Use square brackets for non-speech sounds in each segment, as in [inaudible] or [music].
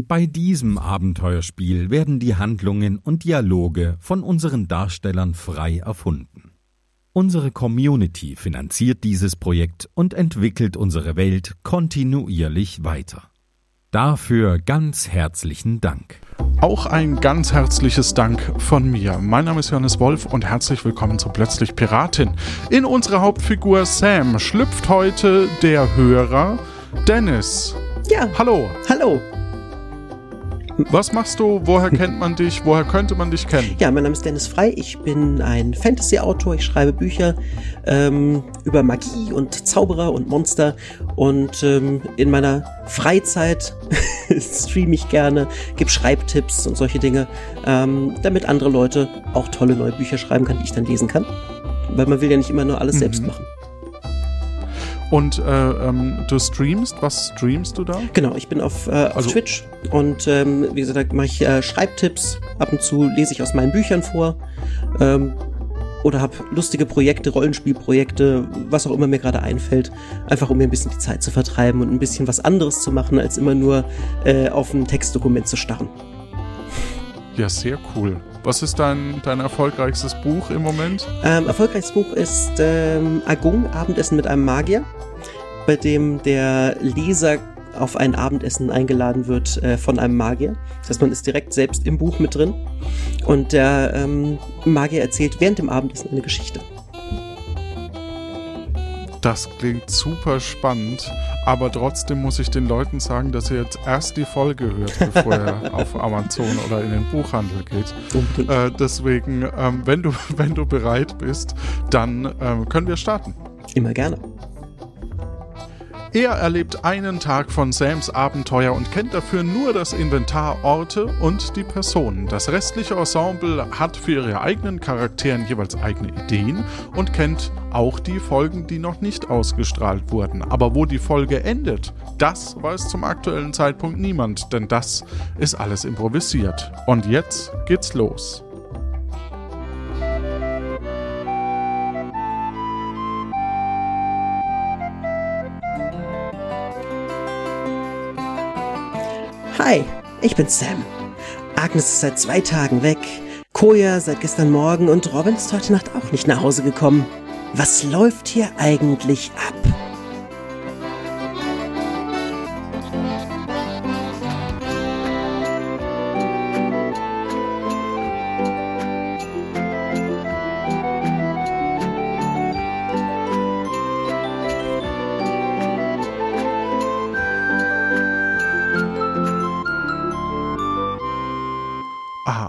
Bei diesem Abenteuerspiel werden die Handlungen und Dialoge von unseren Darstellern frei erfunden. Unsere Community finanziert dieses Projekt und entwickelt unsere Welt kontinuierlich weiter. Dafür ganz herzlichen Dank. Auch ein ganz herzliches Dank von mir. Mein Name ist Johannes Wolf und herzlich willkommen zu Plötzlich Piratin. In unserer Hauptfigur Sam schlüpft heute der Hörer Dennis. Ja. Hallo. Hallo. Was machst du? Woher kennt man dich? Woher könnte man dich kennen? Ja, mein Name ist Dennis Frei. Ich bin ein Fantasy-Autor. Ich schreibe Bücher ähm, über Magie und Zauberer und Monster. Und ähm, in meiner Freizeit [laughs] streame ich gerne, gebe Schreibtipps und solche Dinge, ähm, damit andere Leute auch tolle neue Bücher schreiben können, die ich dann lesen kann. Weil man will ja nicht immer nur alles mhm. selbst machen. Und äh, ähm, du streamst, was streamst du da? Genau, ich bin auf, äh, auf also, Twitch und ähm, wie gesagt, mache ich äh, Schreibtipps. Ab und zu lese ich aus meinen Büchern vor. Ähm, oder habe lustige Projekte, Rollenspielprojekte, was auch immer mir gerade einfällt, einfach um mir ein bisschen die Zeit zu vertreiben und ein bisschen was anderes zu machen, als immer nur äh, auf ein Textdokument zu starren. Ja, sehr cool. Was ist dein, dein erfolgreichstes Buch im Moment? Ähm, erfolgreichstes Buch ist ähm, Agung, Abendessen mit einem Magier, bei dem der Leser auf ein Abendessen eingeladen wird äh, von einem Magier. Das heißt, man ist direkt selbst im Buch mit drin und der ähm, Magier erzählt während dem Abendessen eine Geschichte. Das klingt super spannend, aber trotzdem muss ich den Leuten sagen, dass ihr jetzt erst die Folge hört, bevor ihr [laughs] auf Amazon oder in den Buchhandel geht. Äh, deswegen, ähm, wenn, du, [laughs] wenn du bereit bist, dann ähm, können wir starten. Immer gerne. Er erlebt einen Tag von Sams Abenteuer und kennt dafür nur das Inventar, Orte und die Personen. Das restliche Ensemble hat für ihre eigenen Charakteren jeweils eigene Ideen und kennt auch die Folgen, die noch nicht ausgestrahlt wurden. Aber wo die Folge endet, das weiß zum aktuellen Zeitpunkt niemand, denn das ist alles improvisiert. Und jetzt geht's los. Hi, ich bin Sam. Agnes ist seit zwei Tagen weg, Koya seit gestern Morgen und Robin ist heute Nacht auch nicht nach Hause gekommen. Was läuft hier eigentlich ab?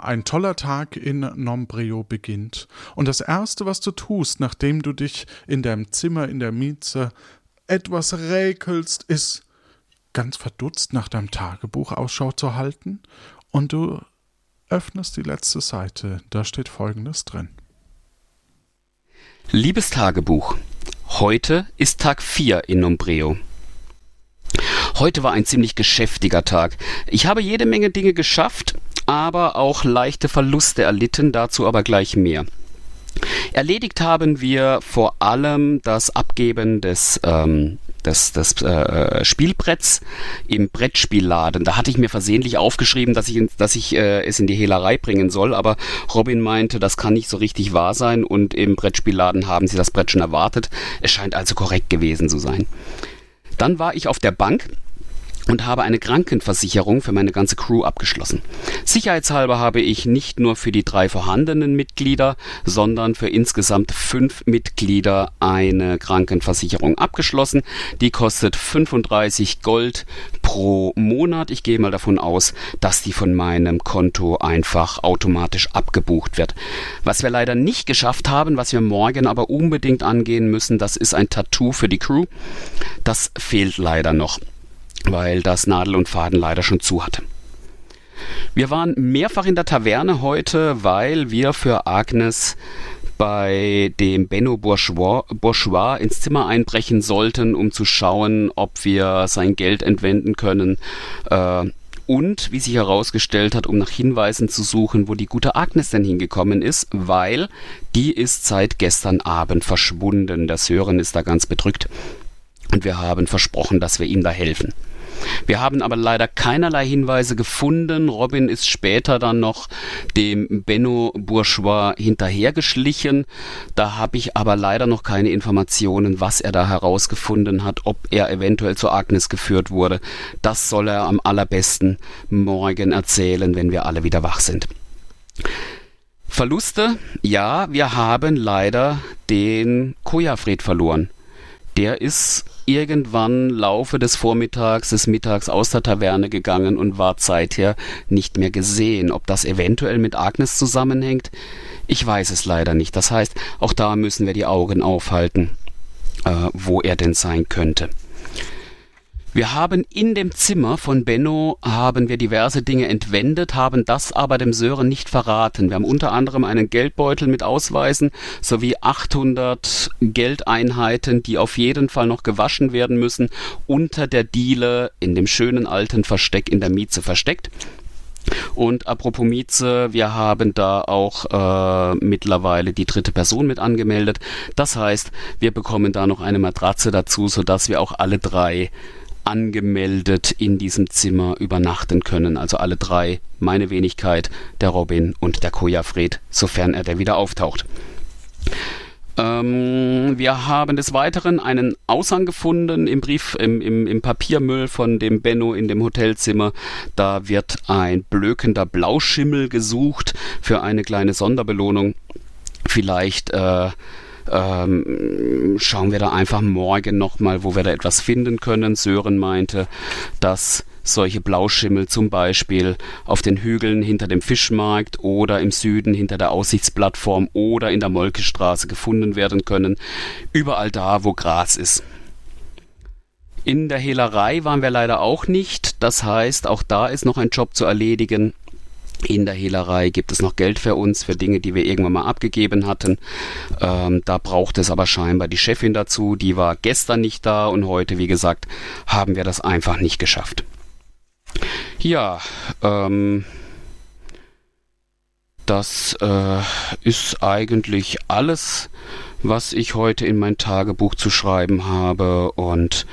Ein toller Tag in Nombreo beginnt. Und das Erste, was du tust, nachdem du dich in deinem Zimmer in der Mieze etwas räkelst, ist ganz verdutzt nach deinem Tagebuch Ausschau zu halten und du öffnest die letzte Seite. Da steht folgendes drin. Liebes Tagebuch, heute ist Tag 4 in Nombreo. Heute war ein ziemlich geschäftiger Tag. Ich habe jede Menge Dinge geschafft, aber auch leichte Verluste erlitten, dazu aber gleich mehr. Erledigt haben wir vor allem das Abgeben des, ähm, des, des äh, Spielbretts im Brettspielladen. Da hatte ich mir versehentlich aufgeschrieben, dass ich, dass ich äh, es in die Hehlerei bringen soll, aber Robin meinte, das kann nicht so richtig wahr sein und im Brettspielladen haben sie das Brett schon erwartet. Es scheint also korrekt gewesen zu sein. Dann war ich auf der Bank und habe eine Krankenversicherung für meine ganze Crew abgeschlossen. Sicherheitshalber habe ich nicht nur für die drei vorhandenen Mitglieder, sondern für insgesamt fünf Mitglieder eine Krankenversicherung abgeschlossen. Die kostet 35 Gold pro Monat. Ich gehe mal davon aus, dass die von meinem Konto einfach automatisch abgebucht wird. Was wir leider nicht geschafft haben, was wir morgen aber unbedingt angehen müssen, das ist ein Tattoo für die Crew. Das fehlt leider noch weil das Nadel und Faden leider schon zu hatte. Wir waren mehrfach in der Taverne heute, weil wir für Agnes bei dem Benno Bourgeois, Bourgeois ins Zimmer einbrechen sollten, um zu schauen, ob wir sein Geld entwenden können. Äh, und, wie sich herausgestellt hat, um nach Hinweisen zu suchen, wo die gute Agnes denn hingekommen ist, weil die ist seit gestern Abend verschwunden. Der Sören ist da ganz bedrückt und wir haben versprochen, dass wir ihm da helfen. Wir haben aber leider keinerlei Hinweise gefunden. Robin ist später dann noch dem Benno Bourgeois hinterhergeschlichen. Da habe ich aber leider noch keine Informationen, was er da herausgefunden hat, ob er eventuell zu Agnes geführt wurde. Das soll er am allerbesten morgen erzählen, wenn wir alle wieder wach sind. Verluste? Ja, wir haben leider den Kojafred verloren. Der ist irgendwann Laufe des Vormittags, des Mittags aus der Taverne gegangen und war seither nicht mehr gesehen. Ob das eventuell mit Agnes zusammenhängt, ich weiß es leider nicht. Das heißt, auch da müssen wir die Augen aufhalten, äh, wo er denn sein könnte. Wir haben in dem Zimmer von Benno haben wir diverse Dinge entwendet, haben das aber dem Sören nicht verraten. Wir haben unter anderem einen Geldbeutel mit Ausweisen sowie 800 Geldeinheiten, die auf jeden Fall noch gewaschen werden müssen, unter der Diele in dem schönen alten Versteck in der Mieze versteckt. Und apropos Mieze, wir haben da auch äh, mittlerweile die dritte Person mit angemeldet. Das heißt, wir bekommen da noch eine Matratze dazu, sodass wir auch alle drei angemeldet in diesem Zimmer übernachten können. Also alle drei, meine Wenigkeit, der Robin und der Kojafred, sofern er der wieder auftaucht. Ähm, wir haben des Weiteren einen Aushang gefunden im Brief, im, im, im Papiermüll von dem Benno in dem Hotelzimmer. Da wird ein blökender Blauschimmel gesucht für eine kleine Sonderbelohnung. Vielleicht äh, ähm, schauen wir da einfach morgen nochmal, wo wir da etwas finden können. Sören meinte, dass solche Blauschimmel zum Beispiel auf den Hügeln hinter dem Fischmarkt oder im Süden hinter der Aussichtsplattform oder in der Molkestraße gefunden werden können. Überall da, wo Gras ist. In der Hehlerei waren wir leider auch nicht. Das heißt, auch da ist noch ein Job zu erledigen. In der Hehlerei gibt es noch Geld für uns, für Dinge, die wir irgendwann mal abgegeben hatten. Ähm, da braucht es aber scheinbar die Chefin dazu. Die war gestern nicht da und heute, wie gesagt, haben wir das einfach nicht geschafft. Ja, ähm, das äh, ist eigentlich alles, was ich heute in mein Tagebuch zu schreiben habe und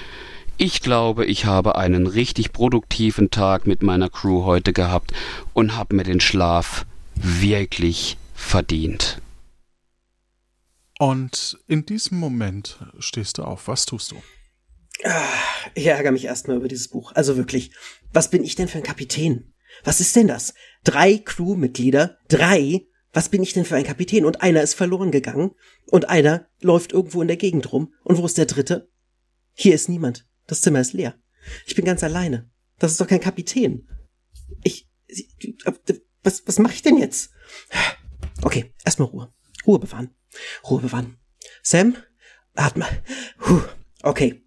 ich glaube, ich habe einen richtig produktiven Tag mit meiner Crew heute gehabt und habe mir den Schlaf wirklich verdient. Und in diesem Moment stehst du auf. Was tust du? Ah, ich ärgere mich erstmal über dieses Buch. Also wirklich, was bin ich denn für ein Kapitän? Was ist denn das? Drei Crewmitglieder? Drei? Was bin ich denn für ein Kapitän? Und einer ist verloren gegangen. Und einer läuft irgendwo in der Gegend rum. Und wo ist der dritte? Hier ist niemand. Das Zimmer ist leer. Ich bin ganz alleine. Das ist doch kein Kapitän. Ich. Was, was mache ich denn jetzt? Okay, erstmal Ruhe. Ruhe bewahren. Ruhe bewahren. Sam, atme. Puh. Okay.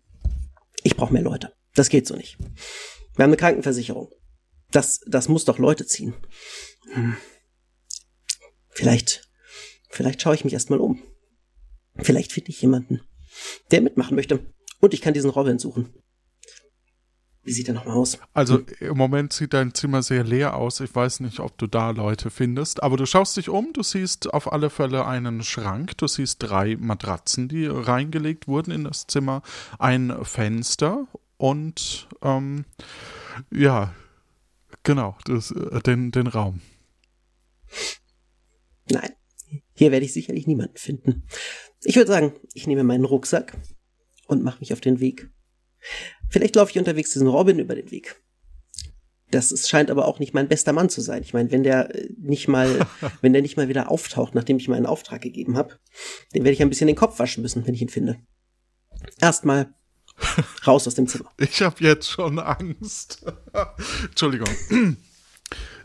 Ich brauche mehr Leute. Das geht so nicht. Wir haben eine Krankenversicherung. Das, das muss doch Leute ziehen. Hm. Vielleicht, vielleicht schaue ich mich erstmal um. Vielleicht finde ich jemanden, der mitmachen möchte. Und ich kann diesen Robin suchen. Wie sieht er nochmal aus? Also hm. im Moment sieht dein Zimmer sehr leer aus. Ich weiß nicht, ob du da Leute findest. Aber du schaust dich um, du siehst auf alle Fälle einen Schrank, du siehst drei Matratzen, die reingelegt wurden in das Zimmer, ein Fenster und ähm, ja, genau, das, äh, den, den Raum. Nein, hier werde ich sicherlich niemanden finden. Ich würde sagen, ich nehme meinen Rucksack, und mache mich auf den Weg. Vielleicht laufe ich unterwegs diesen Robin über den Weg. Das ist, scheint aber auch nicht mein bester Mann zu sein. Ich meine, wenn der äh, nicht mal, [laughs] wenn der nicht mal wieder auftaucht, nachdem ich meinen Auftrag gegeben habe, den werde ich ein bisschen den Kopf waschen müssen, wenn ich ihn finde. Erstmal [laughs] raus aus dem Zimmer. Ich habe jetzt schon Angst. [laughs] Entschuldigung.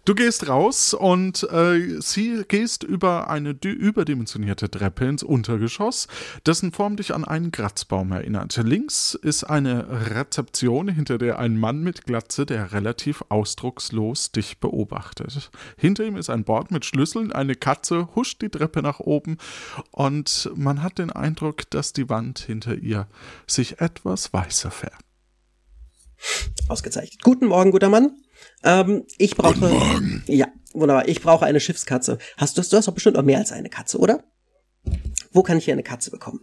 Du gehst raus und äh, sie gehst über eine überdimensionierte Treppe ins Untergeschoss, dessen Form dich an einen Kratzbaum erinnert. Links ist eine Rezeption, hinter der ein Mann mit Glatze, der relativ ausdruckslos dich beobachtet. Hinter ihm ist ein Bord mit Schlüsseln, eine Katze huscht die Treppe nach oben und man hat den Eindruck, dass die Wand hinter ihr sich etwas weißer färbt. Ausgezeichnet. Guten Morgen, guter Mann. Ähm, ich brauche. Guten Morgen. Ja, wunderbar. Ich brauche eine Schiffskatze. Hast du, du hast doch bestimmt auch mehr als eine Katze, oder? Wo kann ich hier eine Katze bekommen?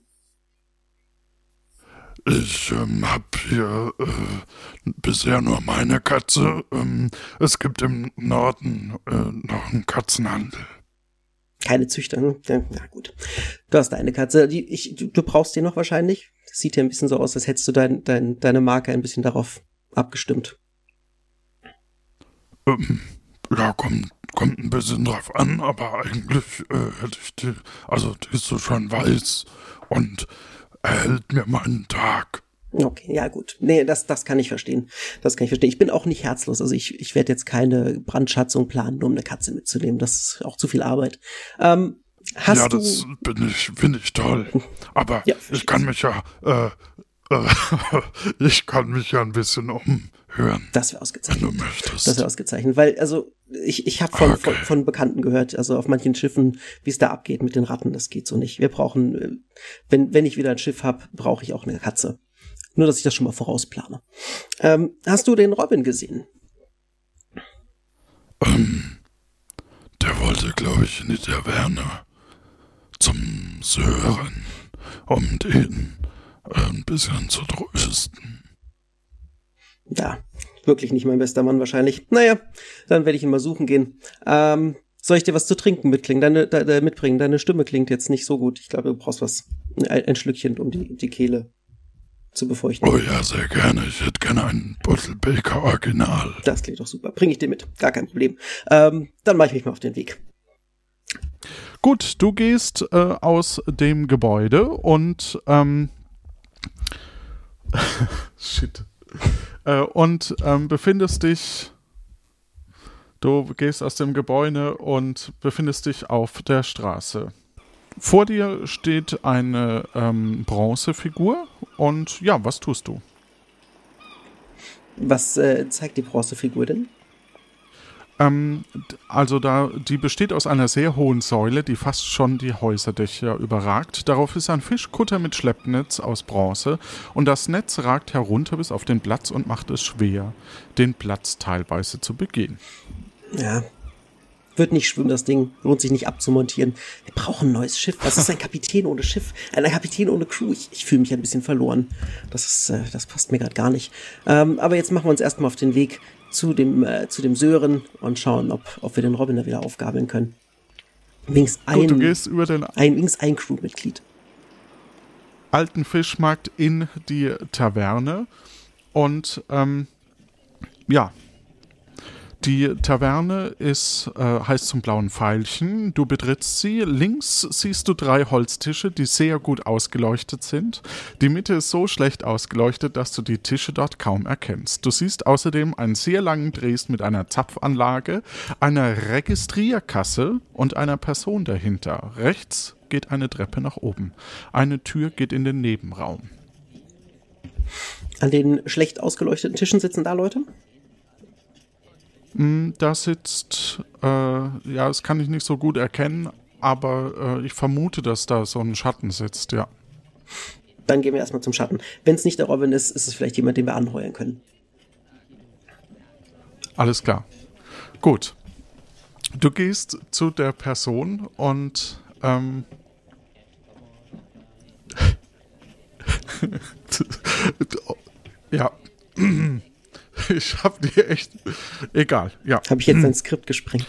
Ich ähm, habe hier äh, bisher nur meine Katze. Ähm, es gibt im Norden äh, noch einen Katzenhandel. Keine Züchter. Ja, na gut. Du hast deine Katze. Die, ich, du, du brauchst die noch wahrscheinlich. Das sieht ja ein bisschen so aus, als hättest du dein, dein, deine Marke ein bisschen darauf abgestimmt. Ähm, ja, kommt, kommt ein bisschen drauf an, aber eigentlich äh, hätte ich die, also die ist so schön weiß und erhält mir meinen Tag. Okay, ja gut. Nee, das, das kann ich verstehen. Das kann ich verstehen. Ich bin auch nicht herzlos. Also ich, ich werde jetzt keine Brandschatzung planen, nur um eine Katze mitzunehmen. Das ist auch zu viel Arbeit. Ähm, hast ja, du das bin ich, finde ich toll. [laughs] Aber Ja, ich kann mich ja, äh, äh, [laughs] ich kann mich ja ein bisschen umhören, das wäre wenn ausgezeichnet. du möchtest. Das wäre ausgezeichnet, weil also ich, ich habe von, Okay. von, von Bekannten gehört, also auf manchen Schiffen, wie es da abgeht mit den Ratten, das geht so nicht. Wir brauchen, äh, wenn, wenn ich wieder ein Schiff habe, brauche ich auch eine Katze. Nur, dass ich das schon mal vorausplane. Ähm, hast du den Robin gesehen? Ähm, der wollte, glaube ich, in die Taverne zum Sören, um den äh, ein bisschen zu trösten. Ja, wirklich nicht mein bester Mann wahrscheinlich. Naja, dann werde ich ihn mal suchen gehen. Ähm, soll ich dir was zu trinken mitklingen, deine, de, de, mitbringen? Deine Stimme klingt jetzt nicht so gut. Ich glaube, du brauchst was. Ein, ein Schlückchen, um die, die Kehle zu befeuchten. Oh ja, sehr gerne. Ich hätte gerne einen Bottle Baker Original. Das klingt doch super. Bring ich dir mit. Gar kein Problem. Ähm, dann mache ich mich mal auf den Weg. Gut, du gehst äh, aus dem Gebäude und ähm, [laughs] shit äh, und ähm, befindest dich. Du gehst aus dem Gebäude und befindest dich auf der Straße. Vor dir steht eine ähm, Bronzefigur und ja, was tust du? Was äh, zeigt die Bronzefigur denn? Ähm, also da, die besteht aus einer sehr hohen Säule, die fast schon die Häuserdächer überragt. Darauf ist ein Fischkutter mit Schleppnetz aus Bronze und das Netz ragt herunter bis auf den Platz und macht es schwer, den Platz teilweise zu begehen. Ja. Wird nicht schwimmen, das Ding. Lohnt sich nicht abzumontieren. Wir brauchen ein neues Schiff. Was ist ein Kapitän ohne Schiff? Ein Kapitän ohne Crew. Ich, ich fühle mich ein bisschen verloren. Das ist, äh, das passt mir gerade gar nicht. Ähm, aber jetzt machen wir uns erstmal auf den Weg zu dem, äh, zu dem Sören und schauen, ob, ob wir den Robin da wieder aufgabeln können. Wenigstens ein, Gut, du gehst über den ein, wenigstens ein Crewmitglied. alten Fischmarkt in die Taverne und ähm, ja, die Taverne ist, äh, heißt zum blauen Pfeilchen. Du betrittst sie. Links siehst du drei Holztische, die sehr gut ausgeleuchtet sind. Die Mitte ist so schlecht ausgeleuchtet, dass du die Tische dort kaum erkennst. Du siehst außerdem einen sehr langen Drehst mit einer Zapfanlage, einer Registrierkasse und einer Person dahinter. Rechts geht eine Treppe nach oben. Eine Tür geht in den Nebenraum. An den schlecht ausgeleuchteten Tischen sitzen da Leute? Hm, Da sitzt, äh, ja, das kann ich nicht so gut erkennen, aber äh, ich vermute, dass da so ein Schatten sitzt, ja. Dann gehen wir erstmal zum Schatten. Wenn es nicht der Robin ist, ist es vielleicht jemand, den wir anheuern können. Alles klar. Gut. Du gehst zu der Person und ähm, [laughs] ja. [laughs] Ich hab dir echt. Egal, ja. Habe ich jetzt [clears throat] ein Skript gesprengt?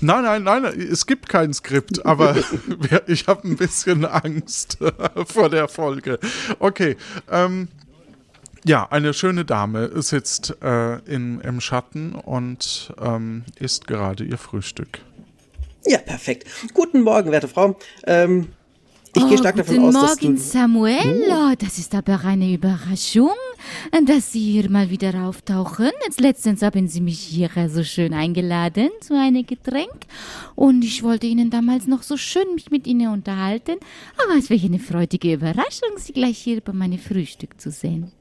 Nein, nein, nein, es gibt kein Skript, aber [laughs] ich habe ein bisschen Angst [laughs] vor der Folge. Okay, ähm, ja, eine schöne Dame sitzt äh, in, im Schatten und ähm, isst gerade ihr Frühstück. Ja, perfekt. Guten Morgen, werte Frau. Ähm, ich gehe stark davon Oh, Guten aus, dass Morgen, du... Samuel. Oh, das ist aber eine Überraschung, dass Sie hier mal wieder auftauchen. Jetzt letztens haben Sie mich hier so schön eingeladen zu einem Getränk. Und ich wollte Ihnen damals noch so schön mich mit Ihnen unterhalten. Aber es wäre eine freudige Überraschung, Sie gleich hier bei meinem Frühstück zu sehen.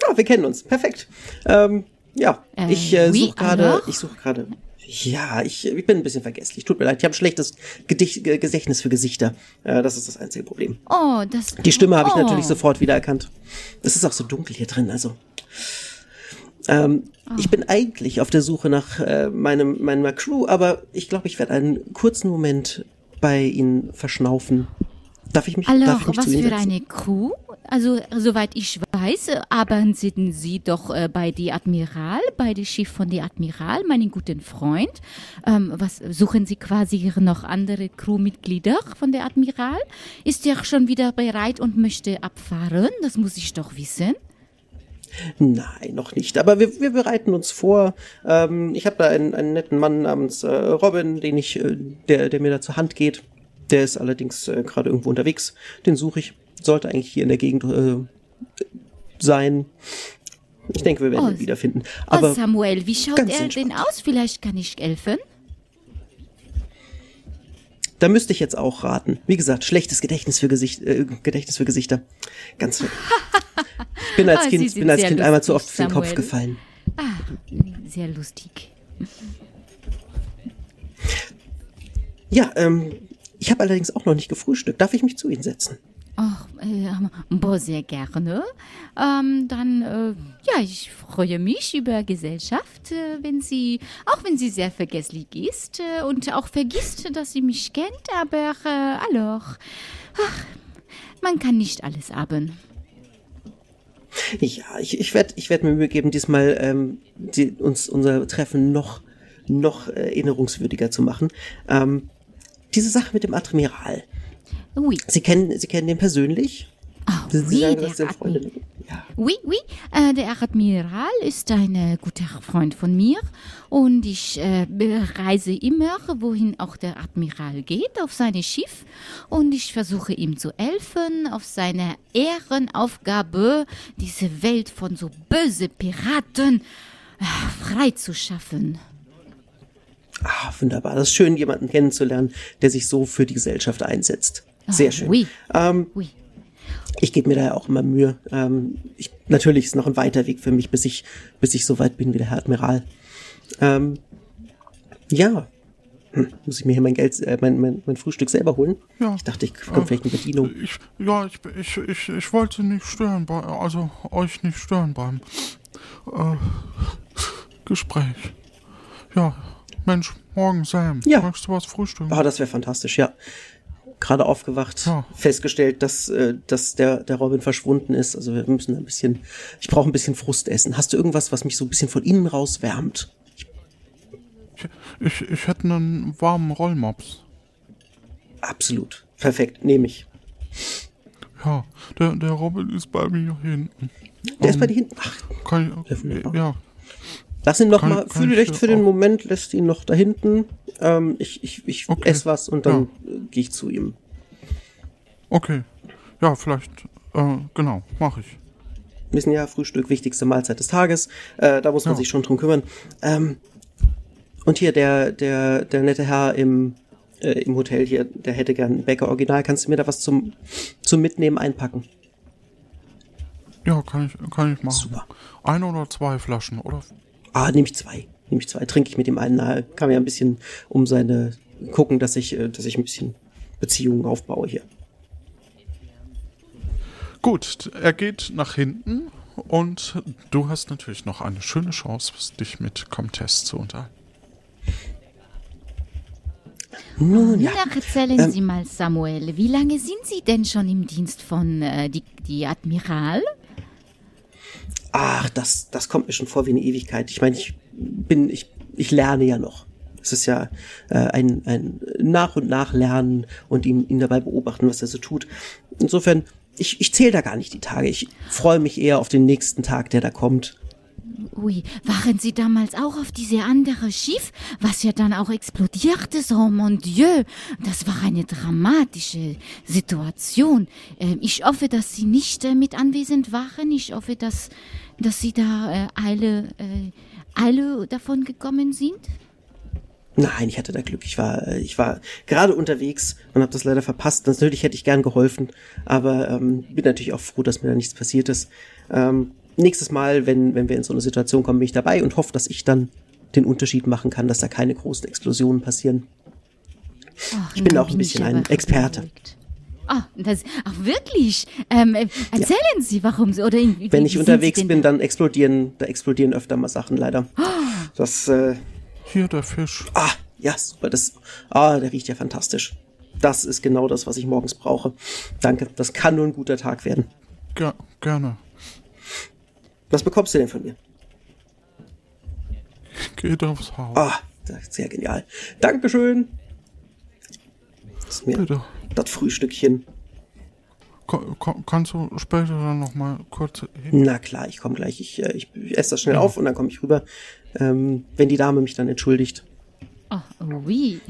Ja, wir kennen uns. Perfekt. Ähm, ja, Äh, ich äh, suche gerade... Ich suche gerade... Ja, ich, ich bin ein bisschen vergesslich. Tut mir leid. Ich habe ein schlechtes Gedicht, Ge- Gedächtnis für Gesichter. Äh, das ist das einzige Problem. Oh, das... Die Stimme habe ich oh. natürlich sofort wiedererkannt. Es ist auch so dunkel hier drin, also. Ähm, Ich bin eigentlich auf der Suche nach äh, meinem, meiner Crew, aber ich glaube, ich werde einen kurzen Moment bei Ihnen verschnaufen. Darf ich mich, darf ich Alors, mich was für setzen? eine Crew? Also, soweit ich weiß, arbeiten Sie doch äh, bei die Admiral, bei dem Schiff von die Admiral, meinen guten Freund. Ähm, was suchen Sie quasi noch andere Crewmitglieder von der Admiral? Ist er schon wieder bereit und möchte abfahren? Das muss ich doch wissen. Nein, noch nicht. Aber wir, wir bereiten uns vor. Ähm, ich habe da einen, einen netten Mann namens äh, Robin, den ich, äh, der, der mir da zur Hand geht. Der ist allerdings äh, gerade irgendwo unterwegs. Den suche ich. Sollte eigentlich hier in der Gegend äh, sein. Ich denke, wir werden Oh, ihn wiederfinden. oh, Aber Samuel, wie schaut er denn aus? Vielleicht kann ich helfen. da müsste ich jetzt auch raten. Wie gesagt, schlechtes Gedächtnis für, Gesicht, äh, Gedächtnis für Gesichter. Ganz. Ich bin [laughs] als Ah, Sie Kind, bin als kind einmal zu oft lustig, auf den Kopf gefallen. Ah, sehr lustig. Ja, ähm, ich habe allerdings auch noch nicht gefrühstückt. Darf ich mich zu Ihnen setzen? Ach, äh, boah, sehr gerne. Ähm, dann, äh, ja, ich freue mich über Gesellschaft, äh, wenn sie, auch wenn sie sehr vergesslich ist äh, und auch vergisst, dass sie mich kennt, aber, äh, alors, ach, man kann nicht alles haben. Ja, ich, ich werde ich werd mir Mühe geben, diesmal ähm, die, uns unser Treffen noch, noch äh, erinnerungswürdiger zu machen. Ähm, diese Sache mit dem Admiral. Oui, Sie kennen, Sie kennen den persönlich? ah, Sie oui, sagen, der das sind Admi- Freunde. Ja. Oui, oui, äh, der Admiral ist ein äh, guter Freund von mir und ich äh, reise immer, wohin auch der Admiral geht, auf sein Schiff und ich versuche ihm zu helfen auf seiner Ehrenaufgabe, diese Welt von so böse Piraten äh, freizuschaffen. Ah, wunderbar. Das ist schön, jemanden kennenzulernen, der sich so für die Gesellschaft einsetzt. Sehr Ah, schön. Oui, Ähm, oui. ich gebe mir da ja auch immer Mühe. Ähm, ich, natürlich ist noch ein weiter Weg für mich, bis ich, bis ich so weit bin wie der Herr Admiral. Ähm, ja. Hm, muss ich mir hier mein Geld, äh, mein, mein, mein Frühstück selber holen? Ja. Ich dachte, ich bekomme vielleicht eine Bedienung. Ich, ja, ich, ich, ich, ich wollte nicht stören, bei, also euch nicht stören beim äh, Gespräch. Ja, Mensch, morgen Sam. Ja. Möchtest du was frühstücken? Ah, das wäre fantastisch, ja. Gerade aufgewacht, Ja. festgestellt, dass, äh, dass der, der Robin verschwunden ist. Also wir müssen ein bisschen, ich brauche ein bisschen Frust essen. Hast du irgendwas, was mich so ein bisschen von innen raus wärmt? Ich, ich, ich hätte einen warmen Rollmops. Absolut. Perfekt, nehme ich. Ja, der, der Robin ist bei mir hinten. Der ist bei dir hinten. Ach, Kann ich, ja, lass ihn noch Kann- mal, fühle ich recht dir für den Moment, lässt ihn noch da hinten. Ähm, ich ich, ich Okay. esse was und dann äh, gehe ich zu ihm. okay. Ja, vielleicht, äh, genau, mache ich. Wir wissen ja, Frühstück, wichtigste Mahlzeit des Tages. Äh, da muss man Ja. sich schon drum kümmern. Ähm, und hier, der, der, der nette Herr im, äh, im Hotel hier, der hätte gern ein Bäcker Original. Kannst du mir da was zum, zum Mitnehmen einpacken? Ja, kann ich, kann ich machen. Super. Eine oder zwei Flaschen, oder? Ah, nehme ich zwei. Nehme ich zwei. Trinke ich mit dem einen nahe. Kann mir ein bisschen um seine gucken, dass ich, äh, dass ich ein bisschen Beziehungen aufbaue hier. Gut, er geht nach hinten und du hast natürlich noch eine schöne Chance, dich mit Comtesse zu unterhalten. Nun ja. Na, erzählen Ähm, Sie mal, Samuel, wie lange sind Sie denn schon im Dienst von äh, die, die Admiral? Ach, das, das kommt mir schon vor wie eine Ewigkeit. Ich meine, ich bin, ich, ich lerne ja noch. Es ist ja äh, ein, ein nach und nach lernen und ihn, ihn dabei beobachten, was er so tut. Insofern, ich, ich zähle da gar nicht die Tage. Ich freue mich eher auf den nächsten Tag, der da kommt. Ui, waren Sie damals auch auf diese andere Schiff, was ja dann auch explodiert ist? Oh mon Dieu, das war eine dramatische Situation. Ähm, ich hoffe, dass Sie nicht äh, mit anwesend waren. Ich hoffe, dass, dass Sie da äh, alle, äh, alle davon gekommen sind. Nein, ich hatte da Glück. Ich war, äh, ich war gerade unterwegs und habe das leider verpasst. Natürlich hätte ich gern geholfen, aber ähm, bin natürlich auch froh, dass mir da nichts passiert ist. Ähm, nächstes Mal, wenn, wenn wir in so eine Situation kommen, bin ich dabei und hoffe, dass ich dann den Unterschied machen kann, dass da keine großen Explosionen passieren. Ach, Ich bin auch ein bisschen ein Experte. Ah, das, ach wirklich? Ähm, äh, erzählen Sie, warum Sie, oder in, wie, Wenn ich unterwegs bin, dann explodieren, da explodieren öfter mal Sachen leider. Das, äh, Hier der Fisch. ah, ja, super, das, ah, der riecht ja fantastisch. Das ist genau das, was ich morgens brauche. Danke, das kann nur ein guter Tag werden. Ger gerne. Was bekommst du denn von mir? Geht aufs Haus. Ah, das ist sehr genial. Dankeschön. Das ist mir Bitte. das Frühstückchen. Ko- ko- kannst du später dann noch mal kurz hin? Na klar, ich komme gleich. Ich, äh, ich, ich esse das schnell auf und dann komme ich rüber. Ähm, wenn die Dame mich dann entschuldigt. Oh, oui.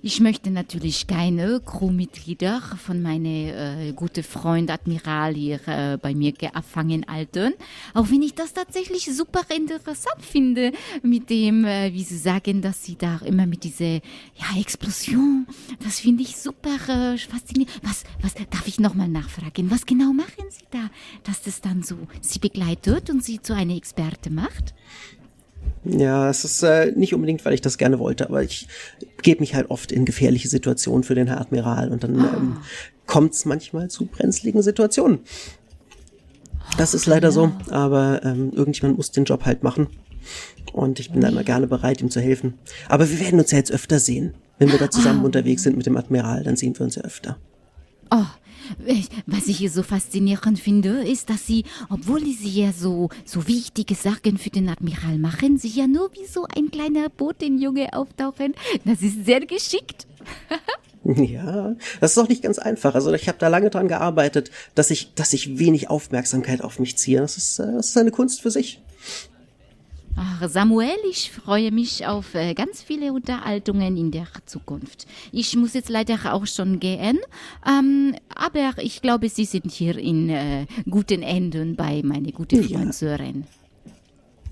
Ich möchte natürlich keine Crewmitglieder von meinem äh, guten Freund Admiral hier äh, bei mir gefangen halten. Auch wenn ich das tatsächlich super interessant finde, mit dem, äh, wie Sie sagen, dass Sie da immer mit dieser ja, Explosion, das finde ich super äh, faszinierend. Was, was, darf ich nochmal nachfragen? Was genau machen Sie da, dass das dann so Sie begleitet und Sie zu einer Experte macht? Ja, es ist äh, nicht unbedingt, weil ich das gerne wollte, aber ich gebe mich halt oft in gefährliche Situationen für den Herr Admiral und dann ähm, kommt es manchmal zu brenzligen Situationen. Das ist leider so, aber ähm, irgendjemand muss den Job halt machen. Und ich bin da immer gerne bereit, ihm zu helfen. Aber wir werden uns ja jetzt öfter sehen. Wenn wir da zusammen unterwegs sind mit dem Admiral, dann sehen wir uns ja öfter. Oh, was ich hier so faszinierend finde, ist, dass sie, obwohl sie ja so, so wichtige Sachen für den Admiral machen, sie ja nur wie so ein kleiner Botenjunge auftauchen. Das ist sehr geschickt. Ja, das ist auch nicht ganz einfach. Also ich habe da lange dran gearbeitet, dass ich, dass ich wenig Aufmerksamkeit auf mich ziehe. Das ist, äh, das ist eine Kunst für sich. Ach, Samuel, ich freue mich auf äh, ganz viele Unterhaltungen in der Zukunft. Ich muss jetzt leider auch schon gehen, ähm, aber ich glaube, Sie sind hier in äh, guten Händen bei meiner guten Ja. Freund Sören.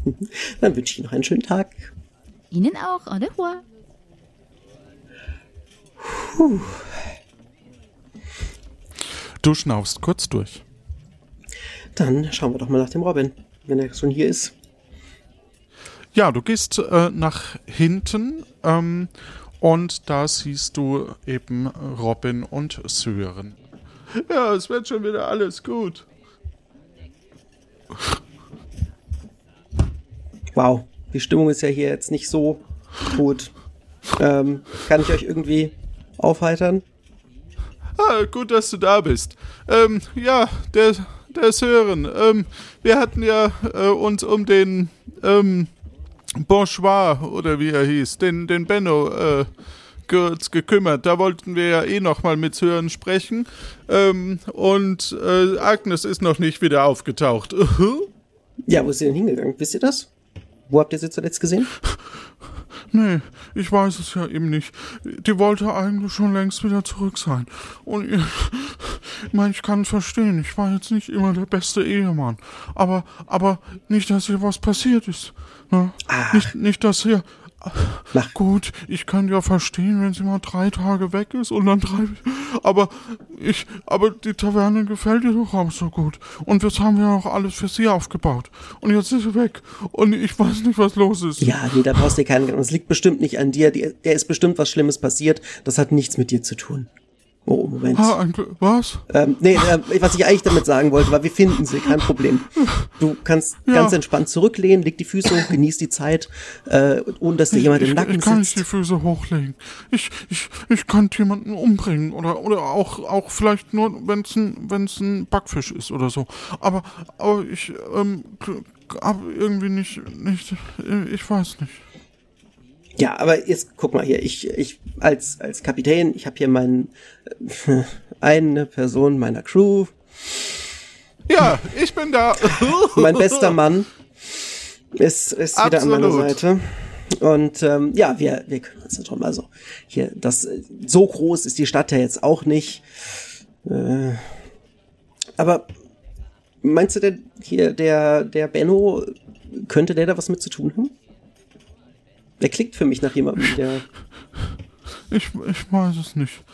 [laughs] Dann wünsche ich Ihnen noch einen schönen Tag. Ihnen auch, au revoir. Du schnaufst kurz durch. Dann schauen wir doch mal nach dem Robin, wenn er schon hier ist. Ja, du gehst äh, nach hinten ähm, und da siehst du eben Robin und Sören. Ja, es wird schon wieder alles gut. Wow, die Stimmung ist ja hier jetzt nicht so gut. Ähm, kann ich euch irgendwie aufheitern? Ah, gut, dass du da bist. Ähm, ja, der, der Sören. Ähm, wir hatten ja äh, uns um den ähm, Bourgeois oder wie er hieß, den, den Benno äh, ge gekümmert. Da wollten wir ja eh noch mal mit Sören sprechen. Ähm, und äh, Agnes ist noch nicht wieder aufgetaucht. Ja, wo ist sie denn hingegangen? Wisst ihr das? Wo habt ihr sie zuletzt gesehen? [laughs] Nee, ich weiß es ja eben nicht. Die wollte eigentlich schon längst wieder zurück sein. Und ich, ich meine, ich kann es verstehen. Ich war jetzt nicht immer der beste Ehemann. Aber, aber nicht, dass hier was passiert ist. Ne? Ah. Nicht, nicht, dass hier. Mach. Gut, ich kann ja verstehen, wenn sie mal drei Tage weg ist und dann drei. Aber ich, aber die Taverne gefällt ihr doch auch so gut. Und das haben wir auch alles für sie aufgebaut. Und jetzt ist sie weg. Und ich weiß nicht, was los ist. Ja, nee, da brauchst du dir keinen Gedanken. Das liegt bestimmt nicht an dir. Der ist bestimmt was Schlimmes passiert. Das hat nichts mit dir zu tun. Oh, Moment. Ah, ein, was? Ähm, nee, äh, was ich eigentlich damit sagen wollte, war, wir finden sie, kein Problem. Du kannst Ja. ganz entspannt zurücklehnen, leg die Füße hoch, genieß die Zeit, äh, ohne dass dir jemand im ich, Nacken ich kann nicht die sitzt. Füße hochlegen. Ich, ich, ich könnte jemanden umbringen oder, oder auch, auch vielleicht nur, wenn es ein, wenn's ein Backfisch ist oder so. Aber, aber ich, ähm, hab irgendwie nicht, nicht, ich weiß nicht. Ja, aber jetzt guck mal hier, ich, ich als, als Kapitän, ich habe hier meinen, äh, [laughs] eine Person meiner Crew, Ja, ich bin da. [laughs] mein bester Mann ist, ist wieder an meiner Absolut. Seite. Und ähm, ja, wir, wir können uns darum, also hier, das so groß ist die Stadt ja jetzt auch nicht. Äh, aber meinst du denn hier, der, der Benno, könnte der da was mit zu tun haben? Der klingt für mich nach jemandem, der. Ich, ich weiß es nicht.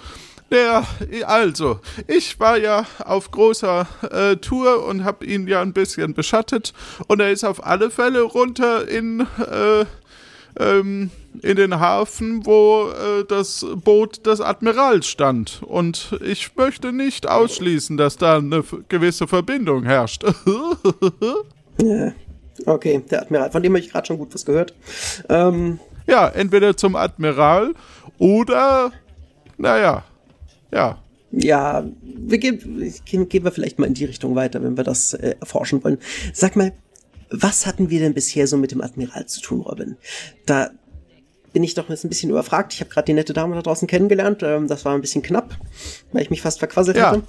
Ja, also, ich war ja auf großer äh, Tour und habe ihn ja ein bisschen beschattet und er ist auf alle Fälle runter in, äh, ähm, in den Hafen, wo äh, das Boot des Admirals stand. Und ich möchte nicht ausschließen, dass da eine gewisse Verbindung herrscht. [laughs] Ja, okay, der Admiral, von dem habe ich gerade schon gut was gehört. Ähm, ja, entweder zum Admiral oder, naja, ja, Ja, wir gehen, gehen, wir vielleicht mal in die Richtung weiter, wenn wir das äh, erforschen wollen. Sag mal, was hatten wir denn bisher so mit dem Admiral zu tun, Robin? Da bin ich doch jetzt ein bisschen überfragt. Ich habe gerade die nette Dame da draußen kennengelernt. Ähm, das war ein bisschen knapp, weil ich mich fast verquasselt Ja. hatte.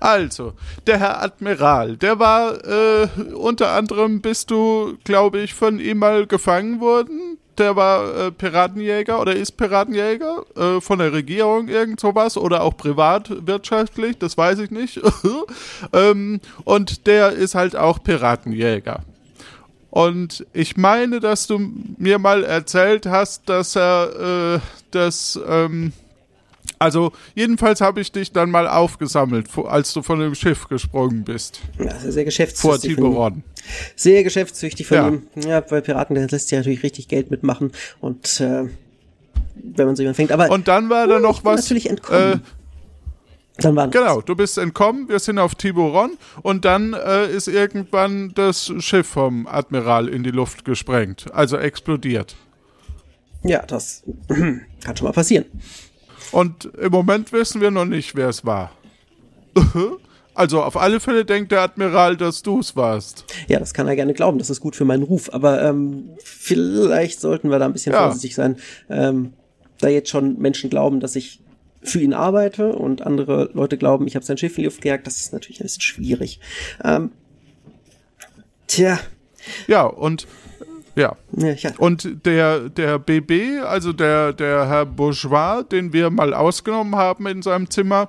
Also, der Herr Admiral, der war äh, unter anderem bist du, glaube ich, von ihm mal gefangen worden. Der war äh, Piratenjäger oder ist Piratenjäger äh, von der Regierung, irgend sowas oder auch privat wirtschaftlich, das weiß ich nicht. [laughs] ähm, und der ist halt auch Piratenjäger. Und ich meine, dass du mir mal erzählt hast, dass er äh, das ähm, also, jedenfalls habe ich dich dann mal aufgesammelt, als du von dem Schiff gesprungen bist. Ja, ja sehr Vor geschäftstüchtig. von ihm. Tiburon. Sehr geschäftstüchtig von Ja. ihm. Ja, bei Piraten, der lässt sich natürlich richtig Geld mitmachen. Und äh, wenn man so jemanden fängt. Aber Und dann war da ich noch was. natürlich entkommen. dann war noch Genau, du bist entkommen, wir sind auf Tiburon und dann äh, ist irgendwann das Schiff vom Admiral in die Luft gesprengt, also explodiert. Ja, das [clears throat] kann schon mal passieren. Und im Moment wissen wir noch nicht, wer es war. [laughs] Also auf alle Fälle denkt der Admiral, dass du es warst. Ja, das kann er gerne glauben. Das ist gut für meinen Ruf. Aber ähm, vielleicht sollten wir da ein bisschen Ja. vorsichtig sein. Ähm, da jetzt schon Menschen glauben, dass ich für ihn arbeite und andere Leute glauben, ich habe sein Schiff in die Luft gejagt, das ist natürlich ein bisschen schwierig. Ähm, tja, Ja, und ja. Und der, der BB, also der, der Herr Bourgeois, den wir mal ausgenommen haben in seinem Zimmer,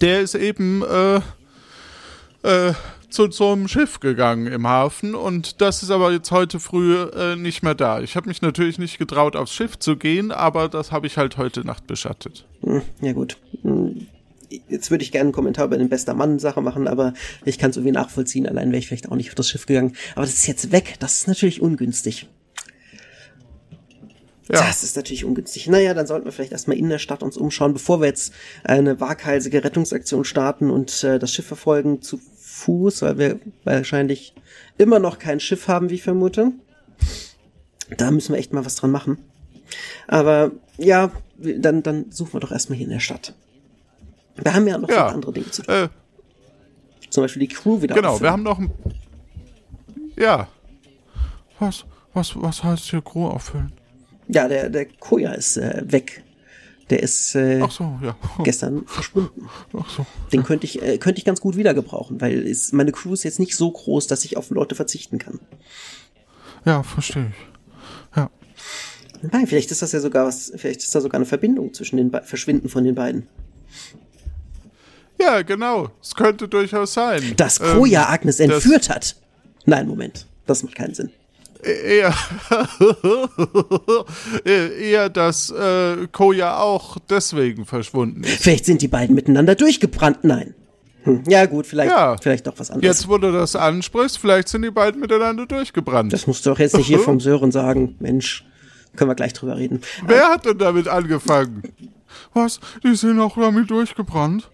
der ist eben äh, äh, zu so einem Schiff gegangen im Hafen und das ist aber jetzt heute früh äh, nicht mehr da. Ich habe mich natürlich nicht getraut, aufs Schiff zu gehen, aber das habe ich halt heute Nacht beschattet. Hm, Ja gut. Jetzt würde ich gerne einen Kommentar über den bester Mann-Sache machen, aber ich kann es irgendwie nachvollziehen. Allein wäre ich vielleicht auch nicht auf das Schiff gegangen. Aber das ist jetzt weg. Das ist natürlich ungünstig. Ja. Das ist natürlich ungünstig. Naja, dann sollten wir vielleicht erstmal in der Stadt uns umschauen, bevor wir jetzt eine waghalsige Rettungsaktion starten und äh, das Schiff verfolgen zu Fuß, weil wir wahrscheinlich immer noch kein Schiff haben, wie ich vermute. Da müssen wir echt mal was dran machen. Aber ja, dann, dann suchen wir doch erstmal hier in der Stadt. Wir haben ja noch Ja. andere Dinge zu tun. Äh, Zum Beispiel die Crew wieder genau, auffüllen. wir haben noch ein. Ja. Was, was, was heißt hier Crew auffüllen? Ja, der, der Koja ist äh, weg. Der ist äh, Ach so, ja. [laughs] gestern verschwunden. Ach so. Den könnte ich, äh, könnte ich ganz gut wieder gebrauchen, weil ist, meine Crew ist jetzt nicht so groß, dass ich auf Leute verzichten kann. Ja, verstehe ich. Ja. Nein, vielleicht ist das ja sogar was, vielleicht ist da sogar eine Verbindung zwischen den Be Verschwinden von den beiden. Ja, genau. Es könnte durchaus sein. Dass Ähm, Koja Agnes das- entführt hat. Nein, Moment. Das macht keinen Sinn. Eher, [laughs] eher, dass äh, Koja auch deswegen verschwunden ist. Vielleicht sind die beiden miteinander durchgebrannt. Nein. Hm, ja, gut, vielleicht, Ja. vielleicht doch was anderes. Jetzt, wo du das ansprichst, vielleicht sind die beiden miteinander durchgebrannt. Das musst du doch jetzt nicht hier [laughs] vom Sören sagen. Mensch, können wir gleich drüber reden. Wer hat denn damit angefangen? Was? Die sind auch damit durchgebrannt?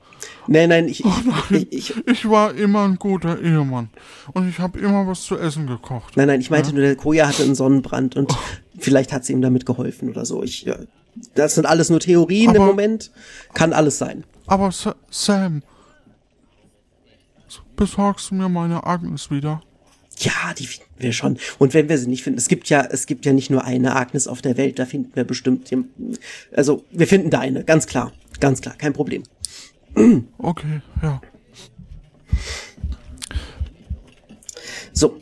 Nein, nein, ich, Oh ich, ich, ich Ich war immer ein guter Ehemann. Und ich habe immer was zu essen gekocht. Nein, nein, ich meinte nur, der Koja hatte einen Sonnenbrand und vielleicht hat sie ihm damit geholfen oder so. Ich, ja, das sind alles nur Theorien im Aber- Moment. Kann alles sein. Aber Sa Sam, besorgst du mir meine Agnes wieder? Ja, die finden wir schon. Und wenn wir sie nicht finden, es gibt ja, es gibt ja nicht nur eine Agnes auf der Welt, da finden wir bestimmt, also wir finden deine, ganz klar, ganz klar, kein Problem. Okay, ja. So.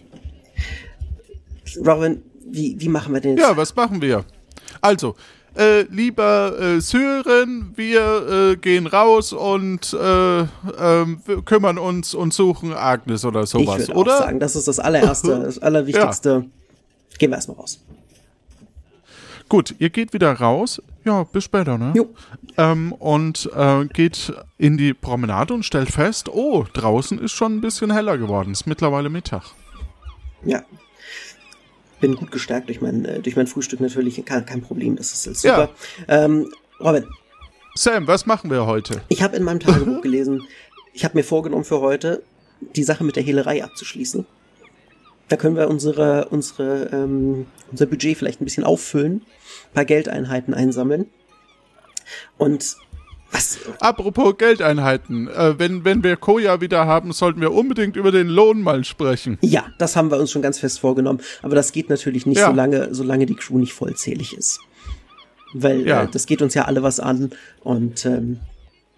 Robin, wie, wie machen wir denn jetzt? Ja, was machen wir? Also, äh, lieber äh, Sören, wir äh, gehen raus und äh, ähm, wir kümmern uns und suchen Agnes oder ich sowas, würde oder? auch sagen, das ist das allererste, [laughs] das allerwichtigste. Gehen wir erstmal raus. Gut, ihr geht wieder raus. Ja, bis später, ne? Jo. Ähm, und äh, geht in die Promenade und stellt fest, oh, draußen ist schon ein bisschen heller geworden. Ist mittlerweile Mittag. Ja. Bin gut gestärkt durch mein, äh, durch mein Frühstück natürlich. Kein, kein Problem, das ist alles super. Ähm, Robin, Sam, was machen wir heute? ich habe in meinem Tagebuch [laughs] gelesen, ich habe mir vorgenommen für heute, die Sache mit der Hehlerei abzuschließen. Da können wir unsere, unsere, ähm, unser Budget vielleicht ein bisschen auffüllen, ein paar Geldeinheiten einsammeln. Und Was? Apropos Geldeinheiten, äh, wenn, wenn wir Koja wieder haben, sollten wir unbedingt über den Lohn mal sprechen. Ja, das haben wir uns schon ganz fest vorgenommen. Aber das geht natürlich nicht, Ja. solange, solange die Crew nicht vollzählig ist. Weil Ja. äh, das geht uns ja alle was an. Und ähm,